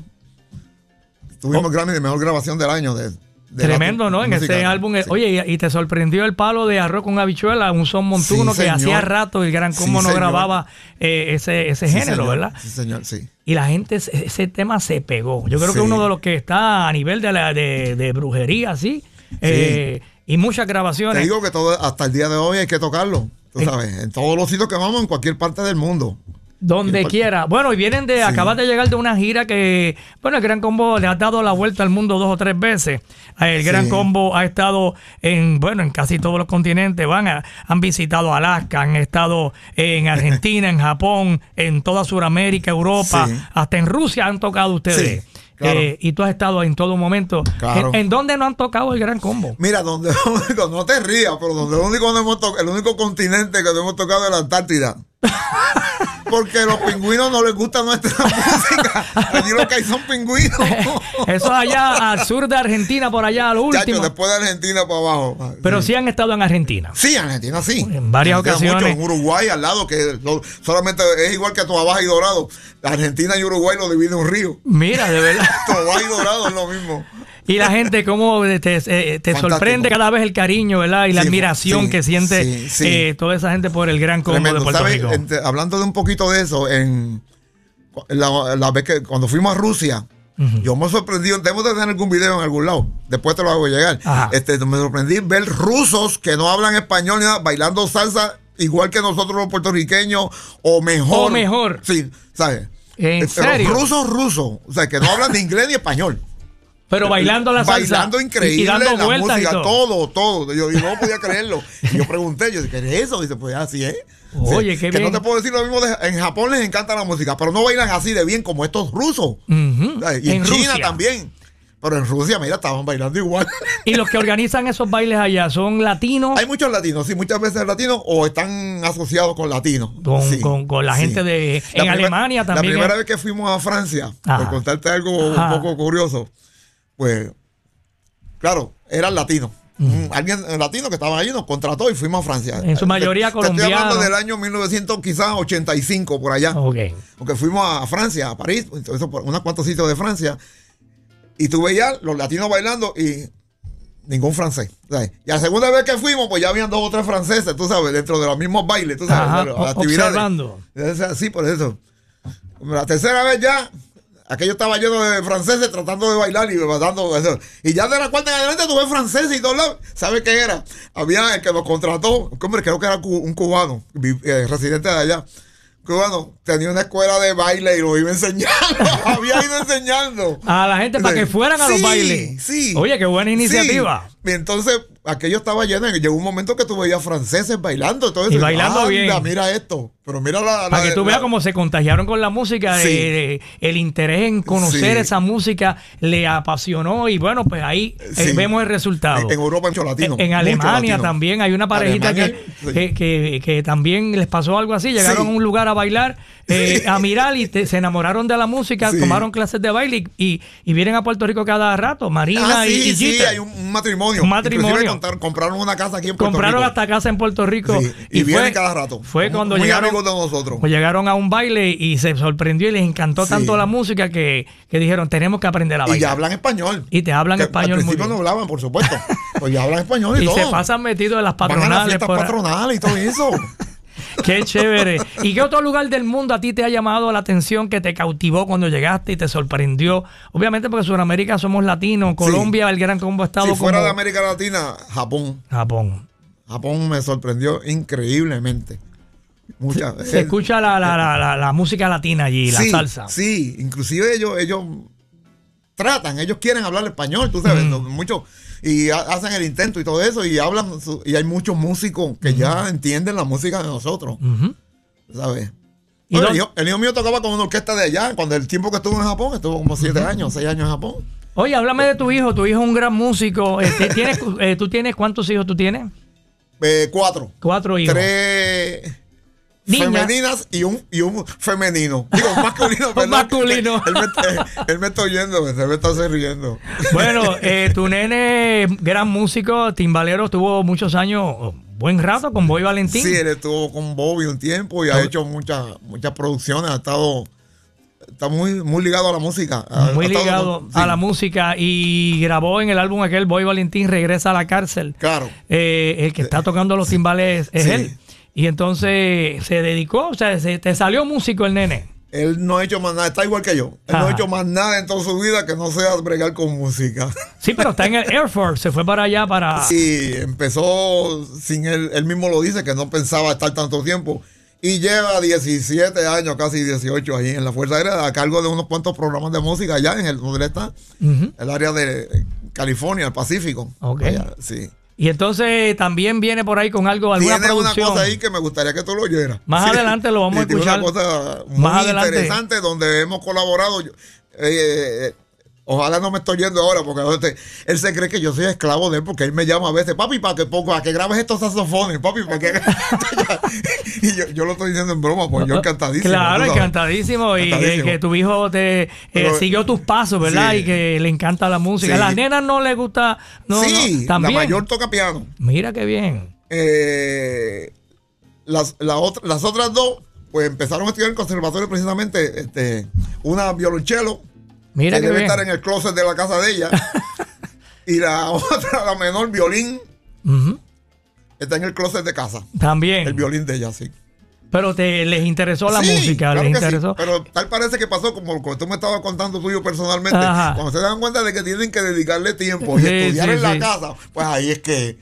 Tuvimos Oh. el Grammy de mejor grabación del año. De, de Tremendo, ¿no? En ese álbum. eh, Sí. Oye, y, y te sorprendió el palo de arroz con habichuela, un son montuno Sí, que hacía rato el gran Sí, combo no grababa eh, ese, ese Sí, género, señor. ¿verdad? Sí, señor, sí. Y la gente, ese tema se pegó. Yo creo que Sí. uno de los que está a nivel de, la, de, de brujería, sí. Eh, y muchas Te grabaciones. digo que todo, hasta el día de hoy hay que tocarlo. Tú sabes, en todos los sitios que vamos, en cualquier parte del mundo. Donde quiera. Bueno, y vienen de, acabas de llegar de una gira que, bueno, el Gran Combo le ha dado la vuelta al mundo dos o tres veces. El Gran Sí. Combo ha estado en, bueno, en casi todos los continentes. Van a- han visitado Alaska, han estado en Argentina, en Japón, en toda Sudamérica, Europa, Sí. hasta en Rusia han tocado ustedes. Claro. Eh, y tú has estado en todo momento. Claro. ¿En, en dónde no han tocado el Gran Combo? Mira, donde único, no te rías, pero donde el único, donde hemos to- el único continente que hemos tocado es la Antártida. Porque los pingüinos no les gusta nuestra música. Allí lo que hay son pingüinos. Eso es allá al sur de Argentina, por allá, lo Chacho, último. después de Argentina para abajo. Pero sí han estado en Argentina. Sí, Argentina sí. En varias Argentina ocasiones. mucho, en Uruguay al lado, que lo- solamente es igual que Tobaja y Dorado. Argentina y Uruguay lo divide un río. Mira, de verdad. Tobaja y Dorado es lo mismo. Y la gente, cómo te, te- eh, Fantástico. sorprende cada vez el cariño, ¿verdad? Y la Sí, admiración sí, que siente sí, eh, toda esa gente por el gran combo de. Puerto. Rico. Entre- hablando de un poquito de eso, en la, la vez que cuando fuimos a Rusia, yo me sorprendí, debo de tener algún video en algún lado, después te lo hago llegar. Ajá. Este, me sorprendí ver rusos que no hablan español ni nada, bailando salsa igual que nosotros los puertorriqueños o mejor. O mejor. Sí, ¿sabes? ¿En Eh, Pero serio? rusos, rusos, o sea, que no hablan ni inglés ni español. Pero bailando la salsa. Bailando increíble, Y, dando la vueltas música, y todo. todo, todo. Yo, yo no podía creerlo. Y yo pregunté, yo dije, ¿qué es eso? Dice, pues así es. Oye, Sí, qué que bien. no te puedo decir lo mismo, de- en Japón les encanta la música, pero no bailan así de bien como estos rusos. Y en, En China Rusia. también. Pero en Rusia, mira, estaban bailando igual. Y los que organizan esos bailes allá son latinos. Hay muchos latinos, sí, muchas veces latinos o están asociados con latinos. Con- Sí, con- con la gente de- La en Alemania también La primera es- vez que fuimos a Francia, Ajá. por contarte algo Ajá. un poco curioso, pues, claro, eran latinos. Un- Alguien latino que estaba allí nos contrató y fuimos a Francia. En su mayoría te Estoy hablando colombianos. del año 1900, quizás 85, por allá. Ok. Porque fuimos a Francia, a París, eso por unos cuantos sitios de Francia. Y tú veías los latinos bailando y ningún francés. ¿sabes? Y la segunda vez que fuimos, pues ya habían dos o tres franceses, tú sabes, dentro de los mismos bailes, tú sabes, Ajá, de las actividades. así, por eso. La tercera vez ya, aquello estaba lleno de franceses tratando de bailar y eso. Y ya de la cuarta en adelante tuve franceses y todos lados. ¿Sabe qué era? Había el que nos contrató, hombre, creo que era un cubano, eh, residente de allá. Cubano, tenía una escuela de baile y lo iba enseñando. Había ido enseñando. A la gente para que fueran a los bailes. Sí. Oye, qué buena iniciativa. Sí. Y entonces, aquello estaba lleno. y Llegó un momento que tú veías franceses bailando. Todo eso. Y bailando bien. Mira esto. Pero mira la. Para que tú la- veas cómo se contagiaron con la música, Sí. eh, el interés en conocer Sí. esa música le apasionó y bueno, pues ahí eh, Sí. vemos el resultado. En, en Europa, mucho latino. En mucho Alemania latino. también hay una parejita Alemania, que, que, que- que también les pasó algo así. Llegaron a un lugar a bailar, eh, a mirar y te- se enamoraron de la música, tomaron clases de baile y, y, y vienen a Puerto Rico cada rato. Marina Ah, y, sí, y hay un, un matrimonio. Un matrimonio. Contar- compraron una casa aquí en Puerto Compraron Rico. hasta casa en Puerto Rico. Sí, y vienen cada rato. Fue cuando muy llegaron, amigos de nosotros. pues llegaron a un baile y se sorprendió y les encantó Sí. tanto la música que, que dijeron, tenemos que aprender a Y bailar. ya hablan español. Y te hablan Que español Al muy bien. no hablaban, por supuesto. pues ya hablan español y, Y todo. se pasan metidos en las Van a las patronales. fiestas por patronales y todo eso. Qué chévere. ¿Y qué otro lugar del mundo a ti te ha llamado la atención que te cautivó cuando llegaste y te sorprendió? Obviamente porque en Sudamérica somos latinos, Colombia, el gran combo estado si fuera como de América Latina, Japón. Japón. Japón me sorprendió increíblemente. Muchas Se escucha la, la, la, la- la música latina allí, la sí, salsa. Sí, inclusive ellos, ellos tratan, ellos quieren hablar español, tú sabes, no- mucho, y ha- hacen el intento y todo eso, y hablan, su- y hay muchos músicos que ya entienden la música de nosotros. ¿sabes? ¿Y Oye, dónde- el, hijo, el hijo mío tocaba con una orquesta de allá, cuando el tiempo que estuvo en Japón, estuvo como siete años, seis años en Japón. Oye, háblame de tu hijo. Tu hijo es un gran músico. Este, ¿tienes, eh, ¿Tú tienes cuántos hijos tú tienes? Eh, cuatro. Cuatro hijos. Tres Niñas. femeninas y un, y un femenino. Digo, masculino. Perdón. masculino. Él me, él me está oyendo, se me está riendo. Bueno, eh, tu nene, gran músico, timbalero, tuvo muchos años, buen rato con Boy Valentín. Sí, él estuvo con Bobby un tiempo y ha hecho muchas muchas producciones, ha estado está muy muy ligado a la música. Muy ligado a sí, la música y grabó en el álbum aquel Boy Valentín regresa a la cárcel. Claro. Eh, el que está tocando los timbales es Sí. él. Y entonces se dedicó, o sea, se, te salió músico el nene. Él no ha hecho más nada, está igual que yo. Él no ha hecho más nada en toda su vida que no sea bregar con música. Sí, pero está en el Air Force, se fue para allá para... Sí, empezó sin él, él mismo lo dice que no pensaba estar tanto tiempo y lleva 17 años, casi 18 ahí en la Fuerza Aérea a cargo de unos cuantos programas de música allá en el donde está, el área de California, el Pacífico. Ok. Allá, sí. Y entonces también viene por ahí con algo, alguna Tiene una producción. cosa ahí que me gustaría que tú lo oyeras. Más adelante lo vamos a tiene escuchar. una cosa muy Más adelante. interesante donde hemos colaborado. Yo- eh, eh, Ojalá no me estoy yendo ahora, porque él se cree que yo soy esclavo de él, porque él me llama a veces, papi, para que, para que grabes estos saxofones, papi, para que... y yo, yo, lo estoy diciendo en broma, pues yo encantadísimo. Claro, encantadísimo, y que, que, tu hijo te eh, Pero, siguió tus pasos, ¿verdad? Sí. Y que le encanta la música. Sí. A las nenas no le gusta... No, sí, no, también. la mayor toca piano. Mira qué bien. Eh, las, la otra, las otras dos, pues empezaron a estudiar en conservatorio precisamente, este, una violonchelo, Mira que debe bien. estar en el closet de la casa de ella. y la otra, la menor, violín, Uh -huh. está en el closet de casa. También. El violín de ella, sí. Pero te les interesó la sí, música, claro les que interesó. Sí, pero tal parece que pasó como, como tú me estabas contando tuyo personalmente. Ajá. Cuando se dan cuenta de que tienen que dedicarle tiempo y Sí, estudiar en la casa, pues ahí es que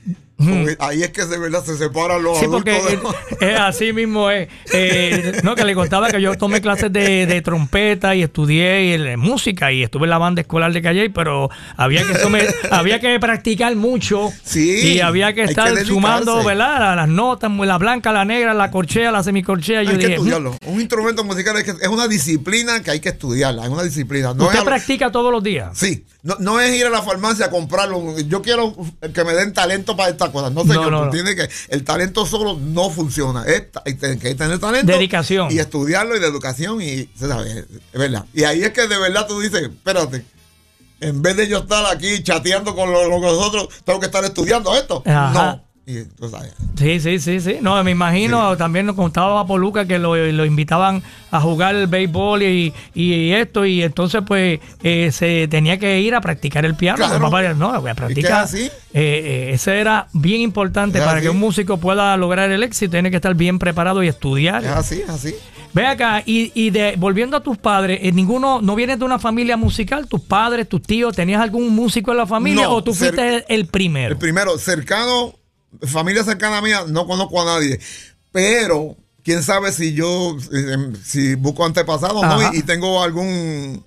ahí es que de verdad se separan los Sí, adultos. porque de eh, así mismo es. Eh, no, que le contaba que yo tomé clases de, de trompeta y estudié y de música y estuve en la banda escolar de Calle, pero había que había que practicar mucho Sí, y había que que estar dedicarse. sumando, ¿verdad? La- Las notas, la blanca, la negra, la corchea, la semicorchea. Yo hay que dije, "Mm, estudiarlo. Un instrumento musical es, que es una disciplina que hay que estudiarla. Es una disciplina. No es ¿Usted lo- practica todos los días? Sí, no, no es ir a la farmacia a comprarlo. Yo quiero que me den talento para estas cosas. No, señor, No, no, tienes que. El talento solo no funciona. Es, hay que tener talento. Dedicación. Y estudiarlo y de educación. Y, se sabe, es verdad. Y ahí es que de verdad tú dices, espérate. En vez de yo estar aquí chateando con los, los nosotros, tengo que estar estudiando esto. Ajá. No. Y. Sí, sí, sí, sí. No, me imagino, también nos contaba Poluca que lo, lo invitaban a jugar el béisbol y, y esto, y entonces pues eh, se tenía que ir a practicar el piano. Claro. Papá no, voy a practicar. así? Eh, eh, ese era bien importante Es para así. que un músico pueda lograr el éxito, tiene que estar bien preparado y estudiar. Es así, es así. Ve acá, y, y de, volviendo a tus padres, eh, ninguno, ¿no vienes de una familia musical? ¿Tus padres, tus tíos, tenías algún músico en la familia No, o tú fuiste el, el primero? El primero, cercano, familia cercana mía, no conozco a nadie. Pero, quién sabe si yo, si, si busco antepasados, ¿no? Y, y tengo algún.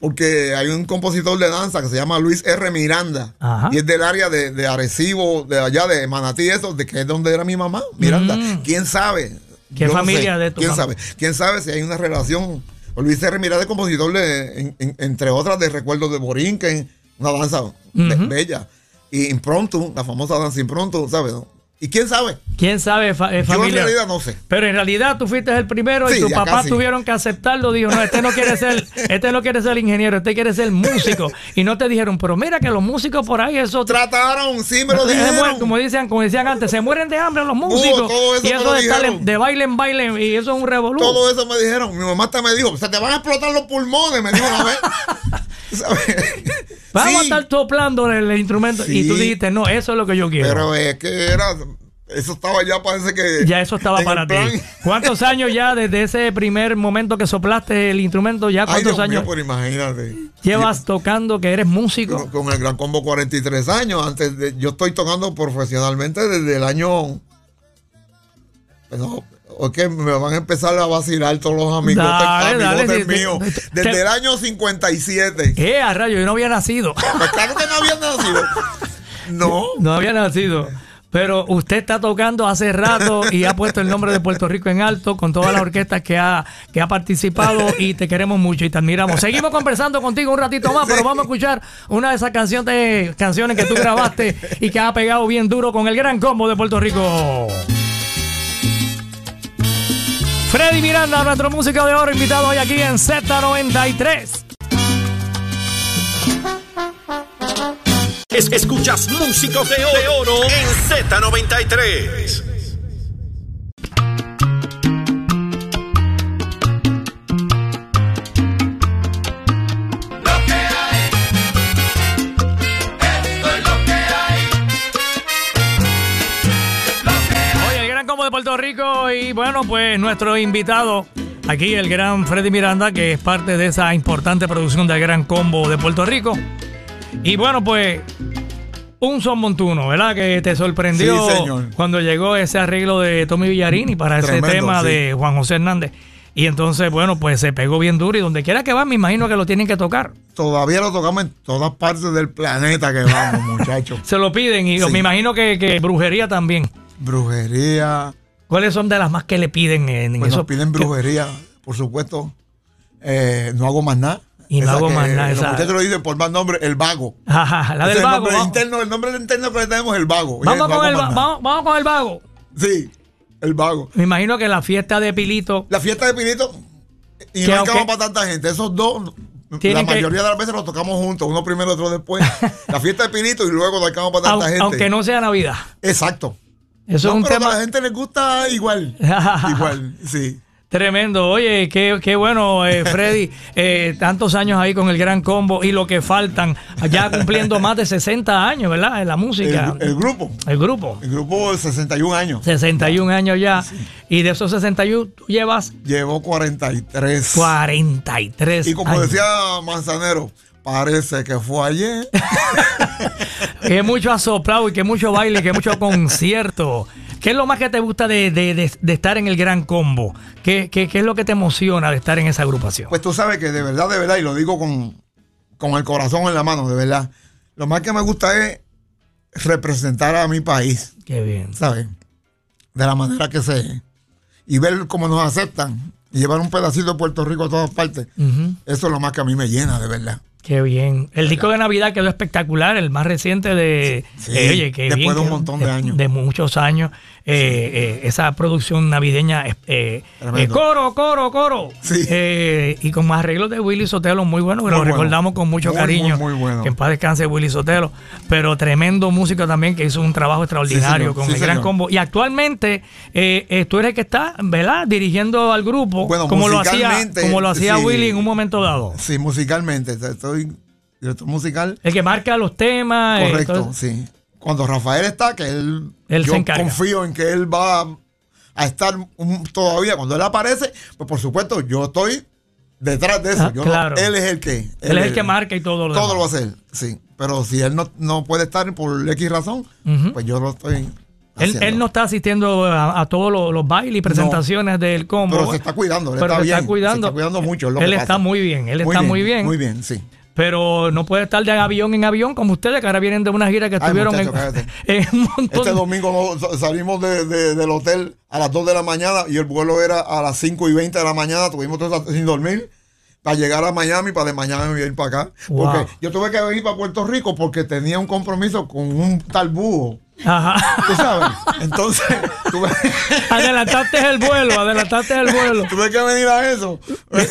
Porque hay un compositor de danza que se llama Luis R. Miranda. Ajá. Y es del área de, de Arecibo, de allá de Manatí, eso, de que es donde era mi mamá, Miranda. Mm. ¿Quién sabe? ¿Qué Yo no familia sé. de tu ¿Quién mamá? sabe? ¿Quién sabe si hay una relación? Luis R. Miranda es compositor de, en- en- entre otras, de Recuerdos de Borinquen, una danza be- bella. Y Impronto, la famosa danza Impronto, ¿sabes? no? ¿Y quién sabe? ¿Quién sabe, fa- eh, Yo en familia? realidad no sé. Pero en realidad tú fuiste el primero y tus papás casi. tuvieron que aceptarlo. Dijo, no, este no quiere ser, este no quiere ser ingeniero, este quiere ser músico. Y no te dijeron, pero mira que los músicos por ahí, eso Trataron, sí me lo se mueren, dijeron. como decían, como decían antes, se mueren de hambre los músicos. eso y eso de estar en- de baile en baile, y eso es un revolú. Todo eso me dijeron. Mi mamá hasta me dijo, se te van a explotar los pulmones, me dijo una vez. Vamos a estar soplando el, el instrumento. Y tú dijiste, no, eso es lo que yo quiero. Pero es que era, eso estaba ya, parece que. ya eso estaba para ti. ¿Cuántos años ya desde ese primer momento que soplaste el instrumento? ¿Ya Ay, cuántos Dios años mío, imagínate. llevas tocando que eres músico? Con, con el Gran Combo 43 años. Antes de, yo estoy tocando profesionalmente desde el año. No, es que me van a empezar a vacilar todos los amigos, Dale, míos. Desde te- el año 57. Eh, a rayo, yo no había nacido. Pues claro que no había nacido. No. No había nacido. Pero usted está tocando hace rato y ha puesto el nombre de Puerto Rico en alto con todas las orquestas que ha, que ha participado y te queremos mucho y te admiramos. Seguimos conversando contigo un ratito más, pero vamos a escuchar una de esas canciones, canciones que tú grabaste y que ha pegado bien duro con el gran combo de Puerto Rico. Freddy Miranda, nuestro músico de oro, invitado hoy aquí en Z93. Es- escuchas Músicos de Oro, de Oro en Z93. Puerto Rico y bueno, pues nuestro invitado aquí, el gran Freddy Miranda, que es parte de esa importante producción del gran combo de Puerto Rico. Y bueno, pues un son montuno, ¿verdad? Que te sorprendió Sí, señor. cuando llegó ese arreglo de Tommy Villarini para Tremendo, ese tema sí. de Juan José Hernández. Y entonces, bueno, pues se pegó bien duro y donde quiera que va, me imagino que lo tienen que tocar. Todavía lo tocamos en todas partes del planeta que vamos, muchachos. Se lo piden y Sí. me imagino que, que brujería también. Brujería. ¿Cuáles son de las más que le piden en, en Pues eso? nos piden brujería, por supuesto. Eh, no hago más nada. Y no hago más nada. Los muchachos lo dicen por más nombre, el vago. Ajá, la del es el vago. nombre Vamos, interno, el nombre interno que le tenemos es el vago. Oye, vamos no con el, va- vamos, vamos con el vago. Sí, el vago. Me imagino que la fiesta de Pilito. La fiesta de Pinito, y Que no hay cama para tanta gente. Esos dos, la que- mayoría de las veces los tocamos juntos, uno primero, otro después. la fiesta de Pinito y luego no hay cama para tanta au- gente. Aunque no sea Navidad. Exacto. Eso No, es un pero tema a la gente les gusta igual. igual, sí. tremendo. Oye, qué, qué bueno, eh, Freddy. eh, tantos años ahí con el gran combo y lo que faltan, ya cumpliendo más de 60 años, ¿verdad? En la música. El, el grupo, El grupo. el grupo de 61 años. 61 años ya. Y de esos 61, tú llevas Llevó 43. 43 Y como años. decía Manzanero, parece que fue ayer. Que mucho asoplado y que mucho baile, que mucho concierto. ¿Qué es lo más que te gusta de, de- de- de estar en el Gran Combo? ¿Qué, qué, qué es lo que te emociona de estar en esa agrupación? Pues tú sabes que de verdad, de verdad, y lo digo con, con el corazón en la mano, de verdad. Lo más que me gusta es representar a mi país, Qué bien. ¿sabes? De la manera que se. Y ver cómo nos aceptan. Y llevar un pedacito de Puerto Rico a todas partes. Eso es lo más que a mí me llena, de verdad. Qué bien. El disco de Navidad quedó espectacular, el más reciente de. Sí, eh, oye, qué después bien. de un montón de años. De muchos años. Eh, eh, esa producción navideña. eh, eh, Tremendo. coro, coro, coro. Sí. Eh, y con arreglos de Willy Sotelo muy bueno, que lo bueno. recordamos con mucho Muy, cariño. muy, muy bueno. Que en paz descanse Willy Sotelo. Pero tremendo músico también que hizo un trabajo extraordinario con el gran combo. Y actualmente eh, eh, tú eres el que está, ¿verdad? Dirigiendo al grupo. Bueno, como lo hacía, como lo hacía. Willy en un momento dado. Sí, musicalmente. Estoy director musical. El que marca los temas. eh, Correcto, sí. Cuando Rafael está, que él, Él yo se confío en que él va a estar un- todavía. Cuando él aparece, pues por supuesto, yo estoy detrás de eso. Ah, Yo no- claro. él es el que. Él es el que marca y todo lo Todo demás. lo va a hacer, sí. Pero si él no, no puede estar por X razón, pues yo lo estoy. Él, él no está asistiendo a, a todos los, los bailes y presentaciones del combo. Pero se está cuidando, él Pero está se bien. está cuidando. Se está cuidando mucho. es lo Él que está pasa. muy bien, él está muy bien. Muy bien, sí. Pero no puede estar de avión en avión como ustedes, que ahora vienen de una gira que Ay, estuvieron en, muchacho, en un montón. Este domingo salimos de- de- del hotel a las 2 de la mañana y el vuelo era a las 5 y 20 de la mañana. Tuvimos todo sin dormir para llegar a Miami, para de Miami ir para acá. Wow. Porque yo tuve que venir para Puerto Rico porque tenía un compromiso con un tal búho. Ajá. ¿Tú sabes? Entonces, tuve, Adelantaste el vuelo, adelantaste el vuelo. tuve que venir a eso.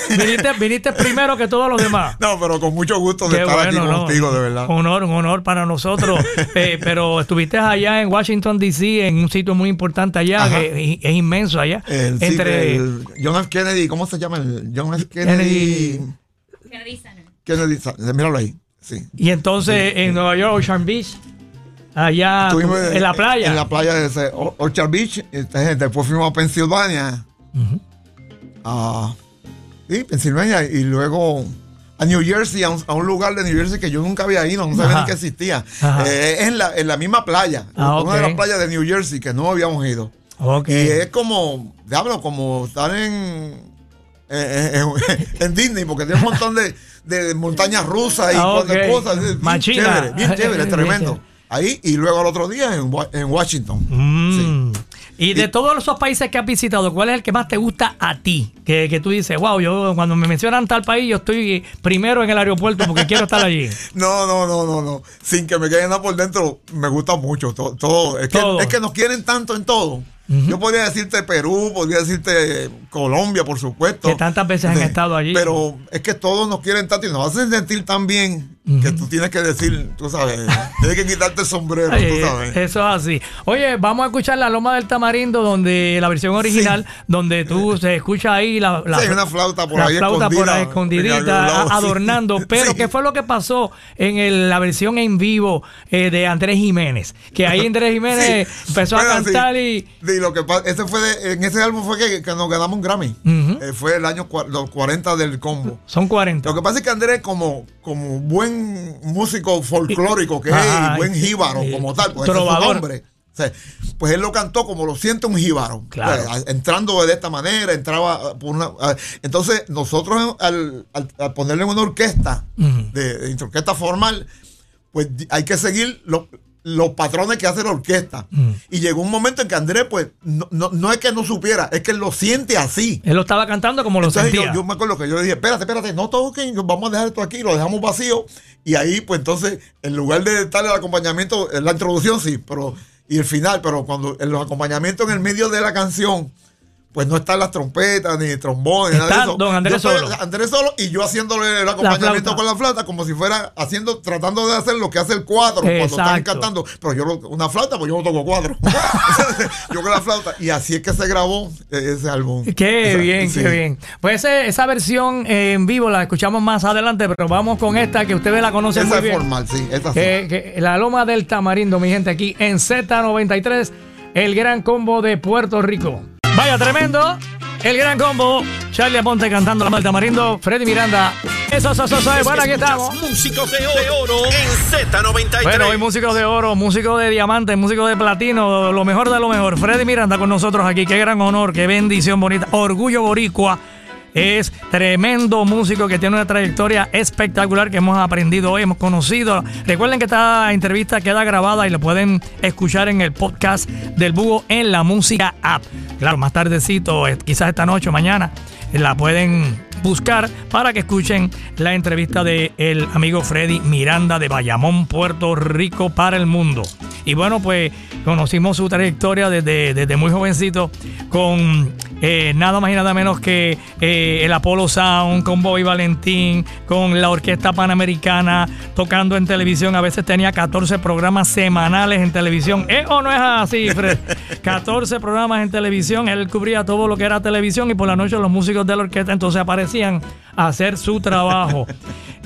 Viniste, viniste primero que todos los demás. No, pero con mucho gusto de Qué estar aquí bueno, ¿no? contigo, de verdad. Honor, un honor para nosotros. Eh, pero estuviste allá en Washington, D.C., en un sitio muy importante allá, Ajá. que es, es inmenso allá. El, sí, entre el John F. Kennedy, ¿cómo se llama? El John F. Kennedy. Kennedy. Kennedy, míralo ahí. Sí. Y entonces en Nueva York, Ocean Beach, allá en la playa. En la playa de Orchard Beach. Después fuimos a Pensilvania. a, sí, Pensilvania. Y luego a New Jersey, a un, a un lugar de New Jersey que yo nunca había ido, no sabía ni que existía. Eh, es en la, en la misma playa. Ah, Una de las playas de New Jersey que no habíamos ido. Y es como, diablo, como estar en. eh, eh, en Disney, porque tiene un montón de, de montañas rusas y Ah, cosas, ok. cosas. Bien Machina. chévere, bien chévere, tremendo. Ahí y luego al otro día en, Wa- en Washington. Mm. Y de todos esos países que has visitado, ¿cuál es el que más te gusta a ti? Que, que tú dices, wow, yo cuando me mencionan tal país, yo estoy primero en el aeropuerto porque quiero estar allí. No, no, no, no, no. Sin que me quede nada por dentro, me gusta mucho todo. todo. Es, que, es que nos quieren tanto en todo. Yo podría decirte Perú, podría decirte Colombia, por supuesto. Que tantas veces han estado allí. Pero es que todos nos quieren tanto y nos hacen sentir tan bien que tú tienes que decir, tú sabes, tienes que quitarte el sombrero, tú Eh, sabes. Eso es así. Oye, vamos a escuchar la Loma del Tamarindo, donde la versión original, donde tú se escucha ahí la, la- Sí, una flauta por la ahí flauta por escondida ahí escondidita, lado, sí. adornando. Pero. ¿qué fue lo que pasó en el- la versión en vivo eh, de Andrés Jiménez? Que ahí Andrés Jiménez empezó Bueno, a cantar y. Lo que ese fue de- en ese álbum fue que, que nos ganamos un Grammy. Eh, fue el año los 40 del combo. Son 40. Lo que pasa es que Andrés, como, como buen músico folclórico que Ajá, es, y buen jíbaro como tal, pues ese es su trovador. nombre. O sea, pues él lo cantó como lo siente un jíbaro. Claro. Entrando de esta manera, entraba ah, por una. ah, entonces, nosotros al, al- al ponerle una orquesta, de, de orquesta formal, pues hay que seguir lo- los patrones que hace la orquesta. Mm. Y llegó un momento en que Andrés, pues, no, no, no es que no supiera, es que él lo siente así. Él lo estaba cantando como lo Entonces yo, sentía. yo me acuerdo que yo le dije, espérate, espérate, no toquen, vamos a dejar esto aquí, lo dejamos vacío. Y ahí, pues entonces, en lugar de darle el acompañamiento, en la introducción sí, pero y el final, pero cuando en los acompañamientos en el medio de la canción, pues no están las trompetas, ni trombones, nada Está de eso. don Andrés Yo solo. Andrés solo y yo haciéndole el acompañamiento con la flauta, como si fuera haciendo, tratando de hacer lo que hace el cuadro cuando están cantando. Pero yo, una flauta, pues yo no toco cuadro. yo con la flauta. Y así es que se grabó ese álbum. Qué Esa- bien, sí. qué bien. Pues esa versión en vivo la escuchamos más adelante, pero vamos con esta que ustedes la conocen Esa muy es bien. formal, sí. Esa sí. Que, que la Loma del Tamarindo, mi gente, aquí en Z93, el gran combo de Puerto Rico. Vaya tremendo, el gran combo. Charlie Aponte cantando la Loma del Tamarindo, Freddy Miranda. Eso, eso, eso, eso. Bueno, aquí estamos. Músicos de oro, de oro en Z93. Bueno, hoy músicos de oro, músicos de diamante, músicos de platino, lo mejor de lo mejor. Freddy Miranda con nosotros aquí, qué gran honor, qué bendición bonita. Orgullo Boricua es tremendo músico que tiene una trayectoria espectacular que hemos aprendido hoy, hemos conocido. Recuerden que esta entrevista queda grabada y la pueden escuchar en el podcast del Búho en la música app. Claro, más tardecito, eh, quizás esta noche o mañana, eh, la pueden buscar para que escuchen la entrevista de el amigo Freddy Miranda de Bayamón, Puerto Rico para el mundo. Y bueno, pues conocimos su trayectoria desde, desde muy jovencito con eh, nada más y nada menos que eh, el Apollo Sound, con Bobby Valentín, con la Orquesta Panamericana, tocando en televisión. A veces tenía 14 programas semanales en televisión. ¿Eh o no es así, Fred? 14 programas en televisión. Él cubría todo lo que era televisión y por la noche los músicos de la orquesta entonces aparecían a hacer su trabajo.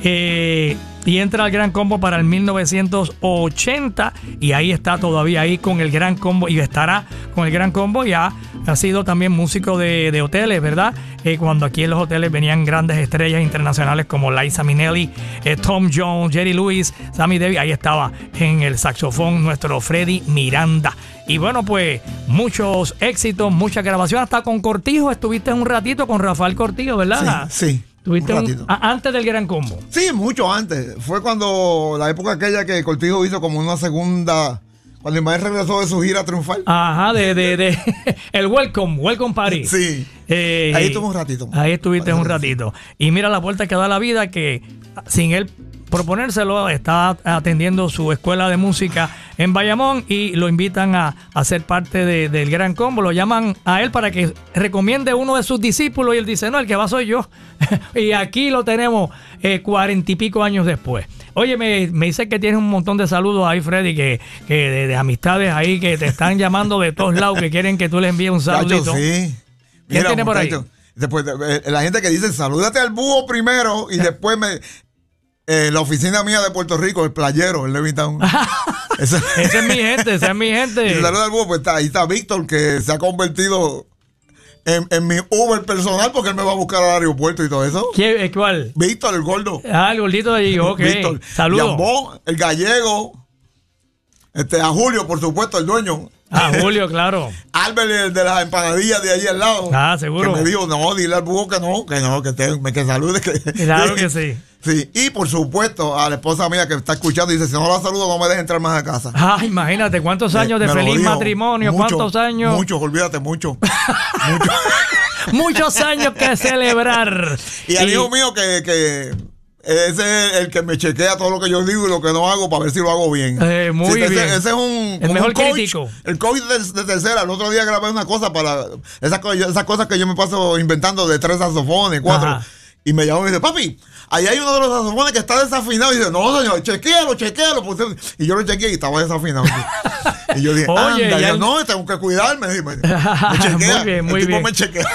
Eh, y entra al Gran Combo para el 1980 y ahí está todavía ahí con el Gran Combo y estará con el Gran Combo ya ha sido también músico de, de hoteles, ¿verdad? Eh, cuando aquí en los hoteles venían grandes estrellas internacionales como Liza Minnelli, eh, Tom Jones, Jerry Lewis, Sammy Davis, ahí estaba en el saxofón nuestro Freddy Miranda. Y bueno, pues muchos éxitos, mucha grabación, hasta con Cortijo estuviste un ratito con Rafael Cortijo, ¿verdad? Sí, sí. Estuviste un un- a- antes del Gran Combo. Sí, mucho antes. Fue cuando la época aquella que Cortijo hizo como una segunda. Cuando el maestro regresó de su gira triunfal. Ajá, de, de, de el Welcome, Welcome Party. Sí. Eh, Ahí estuve un ratito. Ahí estuviste un ratito. Y mira la vuelta que da la vida que sin él proponérselo está atendiendo su escuela de música en Bayamón y lo invitan a, a ser parte de- del Gran Combo. Lo llaman a él para que recomiende uno de sus discípulos y él dice, no, el que va soy yo. y aquí lo tenemos eh, cuarenta y pico años después. Oye, me, me dice que tienes un montón de saludos ahí, Freddy, que, que de, de amistades ahí que te están llamando de todos lados, que quieren que tú les envíes un saludito. sí. ¿Quién tiene por ahí? Después, de- eh, la gente que dice, salúdate al búho primero y después me... eh, la oficina mía de Puerto Rico, el playero, el Levittown. Ese- Esa es mi gente, esa es mi Y gente. saluda al búho, pues está, ahí está Víctor, que se ha convertido en, en mi Uber personal porque él me va a buscar al aeropuerto y todo eso. ¿Quién- eh, ¿Cuál? Víctor, el gordo. Ah, el gordito de allí, ok. Víctor. Saludos. El gallego. Este, a Julio, por supuesto, el dueño. A Julio, claro. Albert, el de las empanadillas de allí al lado. Ah, seguro. Que me dijo, no, dile al búho que no, que no, que, te, que salude. Que, Claro que sí. Sí, y por supuesto, a la esposa mía que está escuchando, dice, si no la saludo, no me dejes entrar más a casa. Ah, imagínate, ¿cuántos años de feliz matrimonio? Mucho, ¿Cuántos años? Muchos, olvídate, mucho. mucho. Muchos años que celebrar. Y al hijo mío que, que ese es el que me chequea todo lo que yo digo y lo que no hago para ver si lo hago bien. Eh, muy Sí, ese, bien. Ese es un, El mejor un coach, crítico. El coach de, de tercera. El otro día grabé una cosa para esas, esas cosas que yo me paso inventando de tres saxofones, cuatro. Ajá. Y me llamó y me dice, papi, ahí hay uno de los saxofones que está desafinado. Y dice, no, señor, chequéalo. Pues, y yo lo chequeé y estaba desafinado. y yo dije, Oye, anda, yo, el- no, tengo que cuidarme. Me, me chequea. Muy bien, muy el tipo bien. me chequea.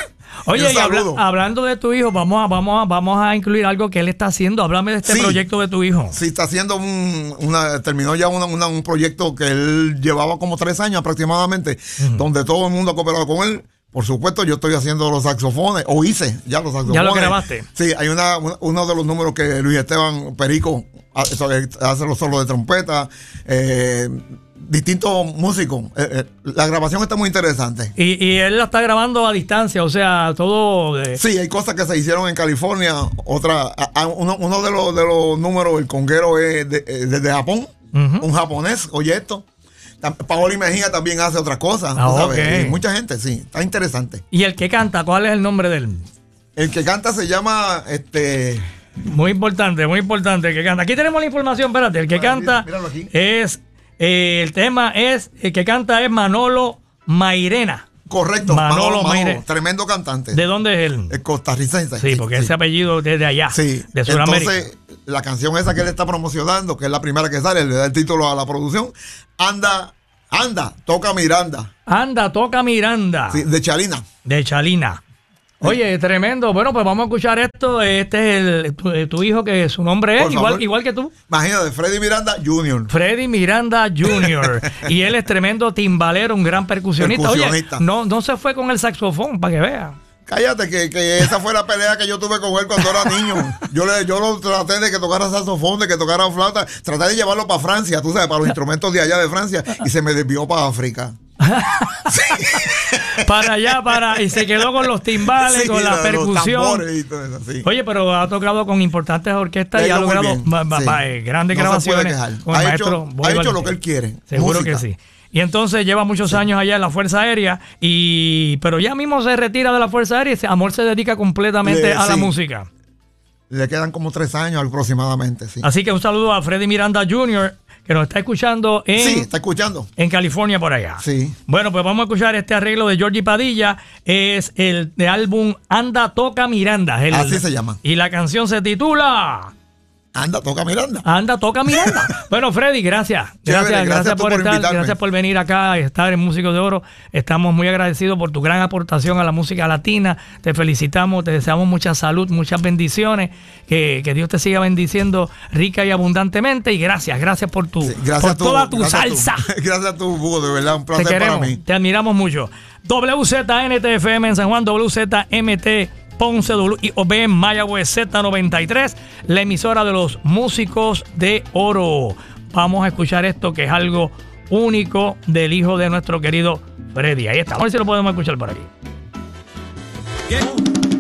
Oye, y habla- hablando de tu hijo, vamos a, vamos, a, vamos a incluir algo que él está haciendo. Háblame de este Sí. proyecto de tu hijo. Sí, está haciendo un, una, terminó ya una- una- un proyecto que él llevaba como tres años aproximadamente, donde todo el mundo ha cooperado con él. Por supuesto, yo estoy haciendo los saxofones, o hice ya los saxofones. Ya lo grabaste. Sí, hay una, una- uno de los números que Luis Esteban Perico eh, hace los solos de trompeta, eh, distintos músicos. Eh, eh, la grabación está muy interesante. Y, y él la está grabando a distancia, o sea, todo. de- Sí, hay cosas que se hicieron en California. Otra, a- a- uno, uno de, los, de los números, el conguero es de- desde Japón. Un japonés, oye esto. Paoli Mejía también hace otras cosas. Ah, sabes, ok. y mucha gente, sí, está interesante. Y el que canta, ¿cuál es el nombre de él? El que canta se llama este Muy importante, muy importante el que canta. Aquí tenemos la información, espérate, el que canta aquí. es, eh, el tema es, el que canta es Manolo Mairena. Correcto, Manolo Maire. tremendo cantante. ¿De dónde es él? El costarricense. Sí, porque ese apellido es de allá, Sí, de Sudamérica. entonces la canción esa que él está promocionando, que es la primera que sale, le da el título a la producción, anda, anda, toca Miranda, Anda, toca Miranda, sí, de Chalina. de Chalina. Oye, tremendo. Bueno, pues vamos a escuchar esto. Este es el, tu, eh, tu hijo, que su nombre es igual, igual que tú. Imagínate, Freddy Miranda Jr. Freddy Miranda Jr. y él es tremendo timbalero, un gran percusionista. Oye, Percusionista. no, no se fue con el saxofón, para que vea. Cállate, que, que esa fue la pelea que yo tuve con él cuando era niño. Yo, le, yo lo traté de que tocara saxofón, de que tocara flauta. Traté de llevarlo para Francia, tú sabes, para los instrumentos de allá de Francia. Y se me desvió para África. Para allá, para. Y se quedó con los timbales, Sí, con la los percusión. tambores y todo eso, sí. Oye, pero ha tocado con importantes orquestas y ha logrado bien, ba- ba- sí. ba- eh, grandes No grabaciones con el Ha maestro hecho- ha hecho lo que él quiere, Seguro música. que sí. Y entonces lleva muchos años allá en la Fuerza Aérea, y pero ya mismo se retira de la Fuerza Aérea y se- Amor se dedica completamente Le- a la música. Le quedan como tres años aproximadamente, sí. Así que un saludo a Freddy Miranda Jr., que nos está escuchando en, Sí, está escuchando. en California por allá. Sí. Bueno, pues vamos a escuchar este arreglo de Georgie Padilla. Es el de álbum Anda Toca Miranda. El- Así se llama. Y la canción se titula Anda, toca Miranda. Anda Toca Miranda. bueno, Freddy, gracias. Gracias, Chévere, gracias, por por estar, invitarme. gracias por venir acá y estar en Músicos de Oro. Estamos muy agradecidos por tu gran aportación a la música latina. Te felicitamos, te deseamos mucha salud, muchas bendiciones. Que, que Dios te siga bendiciendo rica y abundantemente. Y gracias, gracias por tu, Sí, gracias por a tu, toda tu gracias a tu- salsa. gracias a tu, Hugo, de verdad, un Te placer para queremos, mí. te admiramos mucho. WZNTFM en San Juan, WZMT Ponce, WIOB en Mayagüez Z93, la emisora de los músicos de oro. Vamos a escuchar esto que es algo único del hijo de nuestro querido Freddy. Ahí está, a ver si lo podemos escuchar por aquí. que